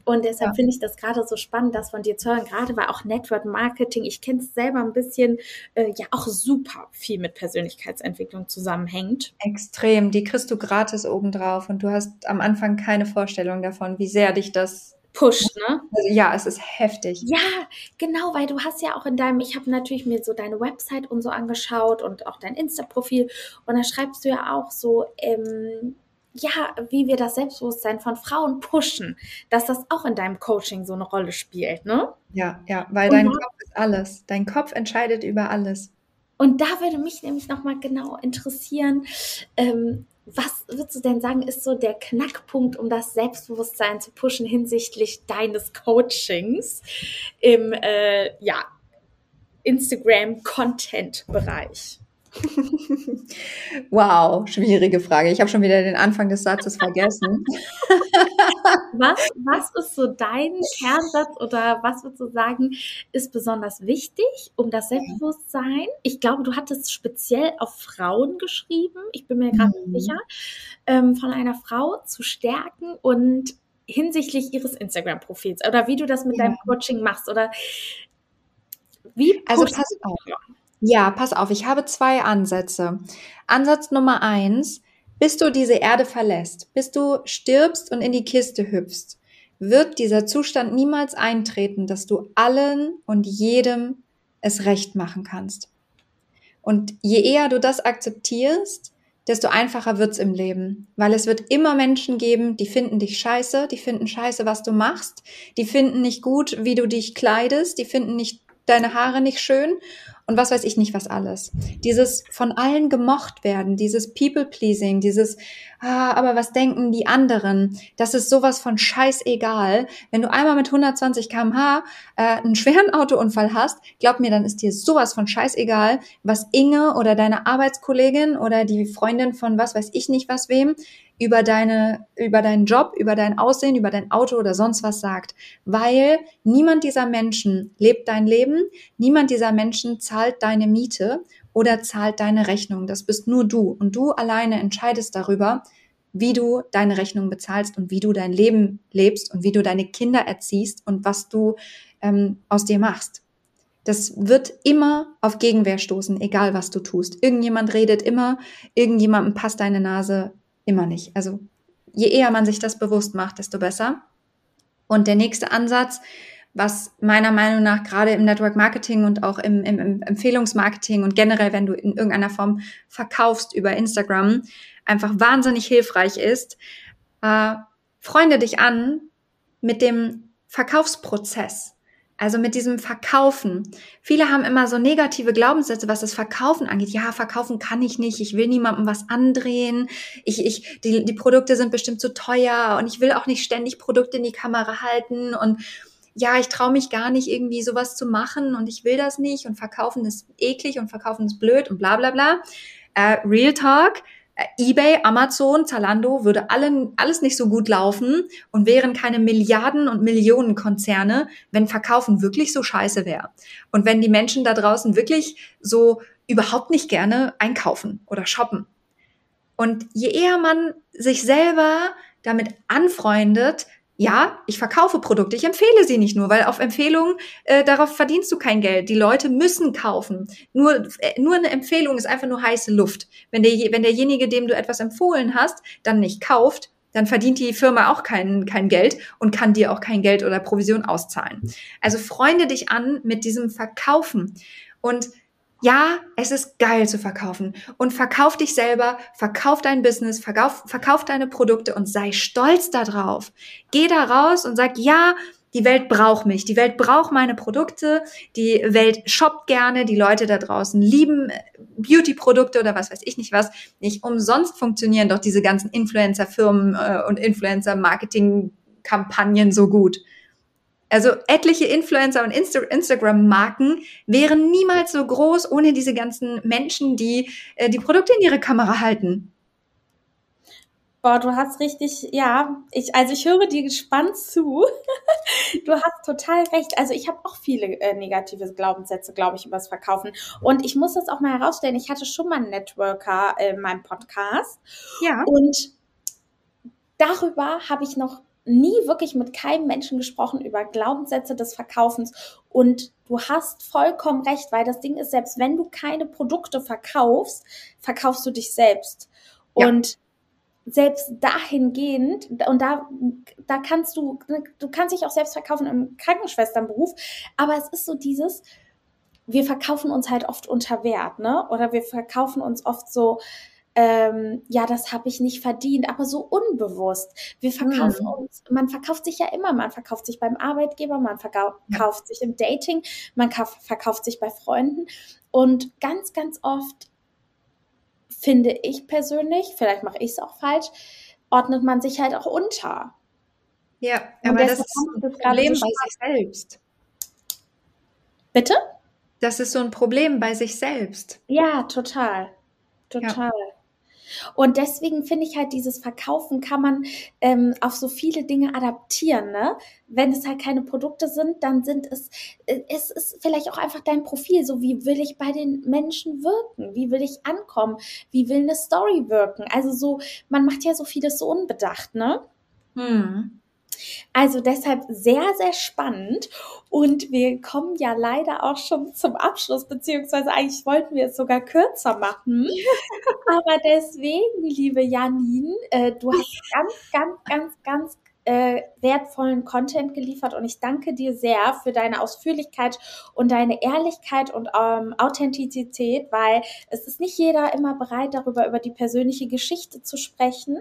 Und deshalb ja. finde ich das gerade so spannend, das von dir zu hören, gerade weil auch Network Marketing, ich kenne es selber ein bisschen, äh, ja auch super viel mit Persönlichkeitsentwicklung zusammenhängt. Extrem, die kriegst du gratis obendrauf und du hast am Anfang keine Vorstellung davon, wie sehr dich das pusht, ne? Also, ja, es ist heftig. Ja, genau, weil du hast ja auch in deinem, ich habe natürlich mir so deine Website und so angeschaut und auch dein Insta-Profil und da schreibst du ja auch so, ähm, ja, wie wir das Selbstbewusstsein von Frauen pushen, dass das auch in deinem Coaching so eine Rolle spielt, ne? Ja, ja, weil dein Kopf ist alles. Dein Kopf entscheidet über alles. Und da würde mich nämlich nochmal genau interessieren, ähm, was würdest du denn sagen, ist so der Knackpunkt, um das Selbstbewusstsein zu pushen hinsichtlich deines Coachings im äh, ja, Instagram-Content-Bereich? wow, schwierige Frage. Ich habe schon wieder den Anfang des Satzes vergessen. was, was ist so dein Kernsatz oder was würdest du sagen, ist besonders wichtig, um das Selbstbewusstsein? Ich glaube, du hattest speziell auf Frauen geschrieben, ich bin mir gerade mhm. nicht sicher, ähm, von einer Frau zu stärken und hinsichtlich ihres Instagram-Profils oder wie du das mit ja. deinem Coaching machst oder wie also pass auf. Ja, pass auf, ich habe zwei Ansätze. Ansatz Nummer eins, bis du diese Erde verlässt, bis du stirbst und in die Kiste hüpfst, wird dieser Zustand niemals eintreten, dass du allen und jedem es recht machen kannst. Und je eher du das akzeptierst, desto einfacher wird's im Leben. Weil es wird immer Menschen geben, die finden dich scheiße, die finden scheiße, was du machst, die finden nicht gut, wie du dich kleidest, die finden nicht deine Haare nicht schön und was weiß ich nicht was alles. Dieses von allen gemocht werden, dieses People-Pleasing, dieses, ah, aber was denken die anderen, das ist sowas von scheißegal. Wenn du einmal mit 120 kmh äh, einen schweren Autounfall hast, glaub mir, dann ist dir sowas von scheißegal, was Inge oder deine Arbeitskollegin oder die Freundin von was weiß ich nicht was wem über deine, über deinen Job, über dein Aussehen, über dein Auto oder sonst was sagt. Weil niemand dieser Menschen lebt dein Leben, niemand dieser Menschen zahlt deine Miete oder zahlt deine Rechnung. Das bist nur du. Und du alleine entscheidest darüber, wie du deine Rechnung bezahlst und wie du dein Leben lebst und wie du deine Kinder erziehst und was du ähm, aus dir machst. Das wird immer auf Gegenwehr stoßen, egal was du tust. Irgendjemand redet immer, irgendjemandem passt deine Nase immer nicht. Also je eher man sich das bewusst macht, desto besser. Und der nächste Ansatz, was meiner Meinung nach gerade im Network Marketing und auch im, im, im, Empfehlungsmarketing und generell, wenn du in irgendeiner Form verkaufst über Instagram, einfach wahnsinnig hilfreich ist, äh, freunde dich an mit dem Verkaufsprozess. Also mit diesem Verkaufen. Viele haben immer so negative Glaubenssätze, was das Verkaufen angeht. Ja, verkaufen kann ich nicht. Ich will niemandem was andrehen. Ich, ich, die, die Produkte sind bestimmt zu teuer und ich will auch nicht ständig Produkte in die Kamera halten und ja, ich traue mich gar nicht irgendwie sowas zu machen und ich will das nicht und verkaufen ist eklig und verkaufen ist blöd und bla bla bla. Äh, Real Talk eBay, Amazon, Zalando würde allen, alles nicht so gut laufen und wären keine Milliarden und Millionen Konzerne, wenn Verkaufen wirklich so scheiße wäre. Und wenn die Menschen da draußen wirklich so überhaupt nicht gerne einkaufen oder shoppen. Und je eher man sich selber damit anfreundet, ja, ich verkaufe Produkte, ich empfehle sie nicht nur, weil auf Empfehlungen, äh, darauf verdienst du kein Geld. Die Leute müssen kaufen. Nur, äh, nur eine Empfehlung ist einfach nur heiße Luft. Wenn, der, wenn derjenige, dem du etwas empfohlen hast, dann nicht kauft, dann verdient die Firma auch kein, kein Geld und kann dir auch kein Geld oder Provision auszahlen. Also freunde dich an mit diesem Verkaufen. Und ja, es ist geil zu verkaufen. Und verkauf dich selber, verkauf dein Business, verkauf, verkauf deine Produkte und sei stolz darauf. Geh da raus und sag, ja, die Welt braucht mich, die Welt braucht meine Produkte, die Welt shoppt gerne, die Leute da draußen lieben äh, Beauty-Produkte oder was weiß ich nicht was. Nicht umsonst funktionieren doch diese ganzen Influencer-Firmen äh, und Influencer-Marketing-Kampagnen so gut. Also etliche Influencer und Insta Instagram-Marken wären niemals so groß ohne diese ganzen Menschen, die äh, die Produkte in ihre Kamera halten. Boah, du hast richtig, ja, ich, also ich höre dir gespannt zu. du hast total recht. Also ich habe auch viele äh, negative Glaubenssätze, glaube ich, über das Verkaufen. Und ich muss das auch mal herausstellen. Ich hatte schon mal einen Networker in meinem Podcast. Ja. Und darüber habe ich noch nie wirklich mit keinem Menschen gesprochen über Glaubenssätze des Verkaufens und du hast vollkommen recht, weil das Ding ist, selbst wenn du keine Produkte verkaufst, verkaufst du dich selbst. Ja. Und selbst dahingehend, und da, da kannst du, du kannst dich auch selbst verkaufen im Krankenschwesternberuf, aber es ist so dieses, wir verkaufen uns halt oft unter Wert, ne? Oder wir verkaufen uns oft so, ähm, ja, das habe ich nicht verdient, aber so unbewusst. Wir verkaufen hm. uns, man verkauft sich ja immer, man verkauft sich beim Arbeitgeber, man verkauft ja. sich im Dating, man verkauft sich bei Freunden und ganz, ganz oft finde ich persönlich, vielleicht mache ich es auch falsch, ordnet man sich halt auch unter. Ja, aber das ist ein Problem bei sich selbst. Bitte? Das ist so ein Problem bei sich selbst. Ja, total. Total. Ja. Und deswegen finde ich halt, dieses Verkaufen kann man ähm, auf so viele Dinge adaptieren. Ne? Wenn es halt keine Produkte sind, dann sind es, äh, es ist vielleicht auch einfach dein Profil. So wie will ich bei den Menschen wirken? Wie will ich ankommen? Wie will eine Story wirken? Also so, man macht ja so vieles so unbedacht, ne? Hm. Also deshalb sehr, sehr spannend. Und wir kommen ja leider auch schon zum Abschluss, beziehungsweise eigentlich wollten wir es sogar kürzer machen. Aber deswegen, liebe Janine, äh, du hast ganz, ganz, ganz, ganz äh, wertvollen Content geliefert und ich danke dir sehr für deine Ausführlichkeit und deine Ehrlichkeit und ähm, Authentizität, weil es ist nicht jeder immer bereit, darüber über die persönliche Geschichte zu sprechen.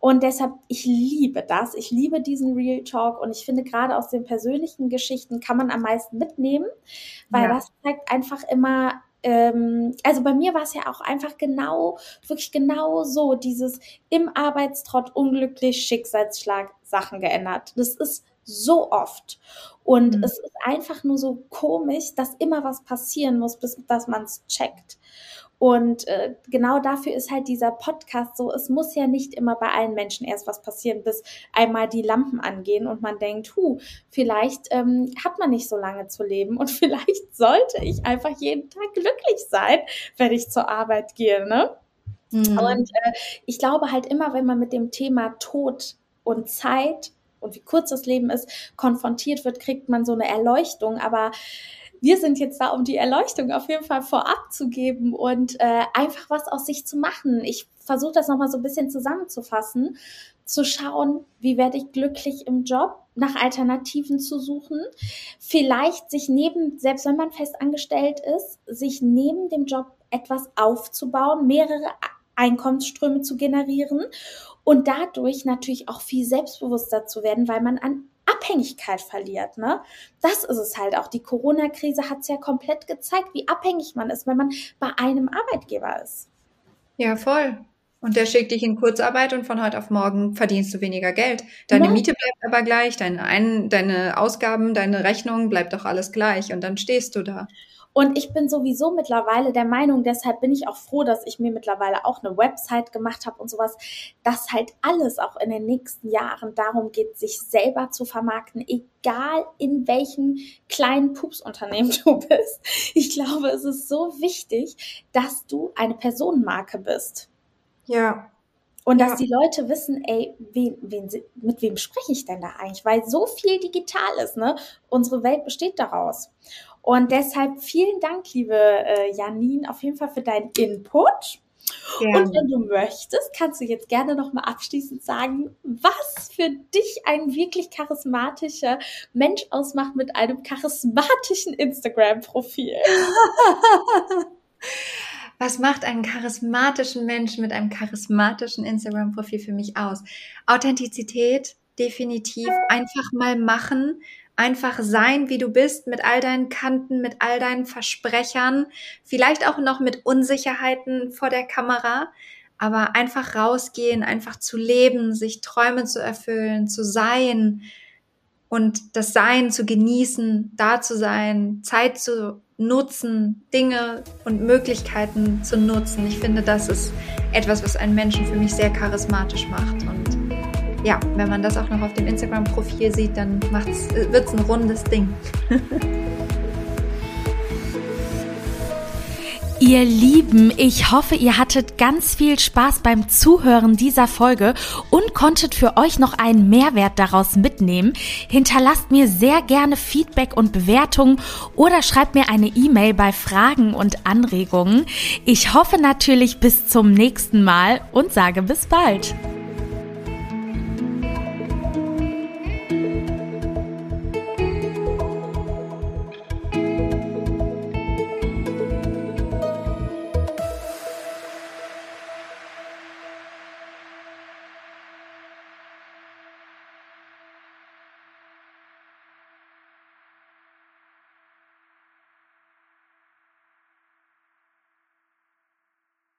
Und deshalb, ich liebe das. Ich liebe diesen Real Talk und ich finde gerade aus den persönlichen Geschichten kann man am meisten mitnehmen, weil ja. das zeigt einfach immer, ähm, also bei mir war es ja auch einfach genau, wirklich genau so, dieses im Arbeitstrott unglücklich Schicksalsschlag Sachen geändert. Das ist so oft. Und mhm. es ist einfach nur so komisch, dass immer was passieren muss, bis dass man es checkt. Und äh, genau dafür ist halt dieser Podcast so, es muss ja nicht immer bei allen Menschen erst was passieren, bis einmal die Lampen angehen und man denkt, hu, vielleicht ähm, hat man nicht so lange zu leben und vielleicht sollte ich einfach jeden Tag glücklich sein, wenn ich zur Arbeit gehe, ne? Mhm. Und äh, ich glaube halt immer, wenn man mit dem Thema Tod und Zeit und wie kurz das Leben ist, konfrontiert wird, kriegt man so eine Erleuchtung. Aber wir sind jetzt da, um die Erleuchtung auf jeden Fall vorab zu geben und äh, einfach was aus sich zu machen. Ich versuche das nochmal so ein bisschen zusammenzufassen, zu schauen, wie werde ich glücklich im Job, nach Alternativen zu suchen, vielleicht sich neben, selbst wenn man fest angestellt ist, sich neben dem Job etwas aufzubauen, mehrere Einkommensströme zu generieren und dadurch natürlich auch viel selbstbewusster zu werden, weil man an Abhängigkeit verliert. Ne? Das ist es halt auch. Die Corona-Krise hat es ja komplett gezeigt, wie abhängig man ist, wenn man bei einem Arbeitgeber ist. Ja, voll. Und der schickt dich in Kurzarbeit und von heute auf morgen verdienst du weniger Geld. Deine ja. Miete bleibt aber gleich, deine, Ein deine Ausgaben, deine Rechnung bleibt doch alles gleich und dann stehst du da. Und ich bin sowieso mittlerweile der Meinung, deshalb bin ich auch froh, dass ich mir mittlerweile auch eine Website gemacht habe und sowas, dass halt alles auch in den nächsten Jahren darum geht, sich selber zu vermarkten, egal in welchem kleinen Pupsunternehmen du bist. Ich glaube, es ist so wichtig, dass du eine Personenmarke bist. Ja, und dass ja. die Leute wissen, ey, wen, wen, mit wem spreche ich denn da eigentlich? Weil so viel digital ist, ne? Unsere Welt besteht daraus. Und deshalb vielen Dank, liebe äh, Janine, auf jeden Fall für deinen Input. Gerne. Und wenn du möchtest, kannst du jetzt gerne nochmal abschließend sagen, was für dich ein wirklich charismatischer Mensch ausmacht mit einem charismatischen Instagram-Profil. was macht einen charismatischen Menschen mit einem charismatischen Instagram-Profil für mich aus? Authentizität, definitiv. Einfach mal machen, einfach sein, wie du bist, mit all deinen Kanten, mit all deinen Versprechern, vielleicht auch noch mit Unsicherheiten vor der Kamera, aber einfach rausgehen, einfach zu leben, sich Träume zu erfüllen, zu sein und das Sein zu genießen, da zu sein, Zeit zu nutzen, Dinge und Möglichkeiten zu nutzen. Ich finde, das ist etwas, was einen Menschen für mich sehr charismatisch macht und ja, wenn man das auch noch auf dem Instagram-Profil sieht, dann wird es ein rundes Ding. Ihr Lieben, ich hoffe, ihr hattet ganz viel Spaß beim Zuhören dieser Folge und konntet für euch noch einen Mehrwert daraus mitnehmen. Hinterlasst mir sehr gerne Feedback und Bewertungen oder schreibt mir eine E-Mail bei Fragen und Anregungen. Ich hoffe natürlich bis zum nächsten Mal und sage bis bald.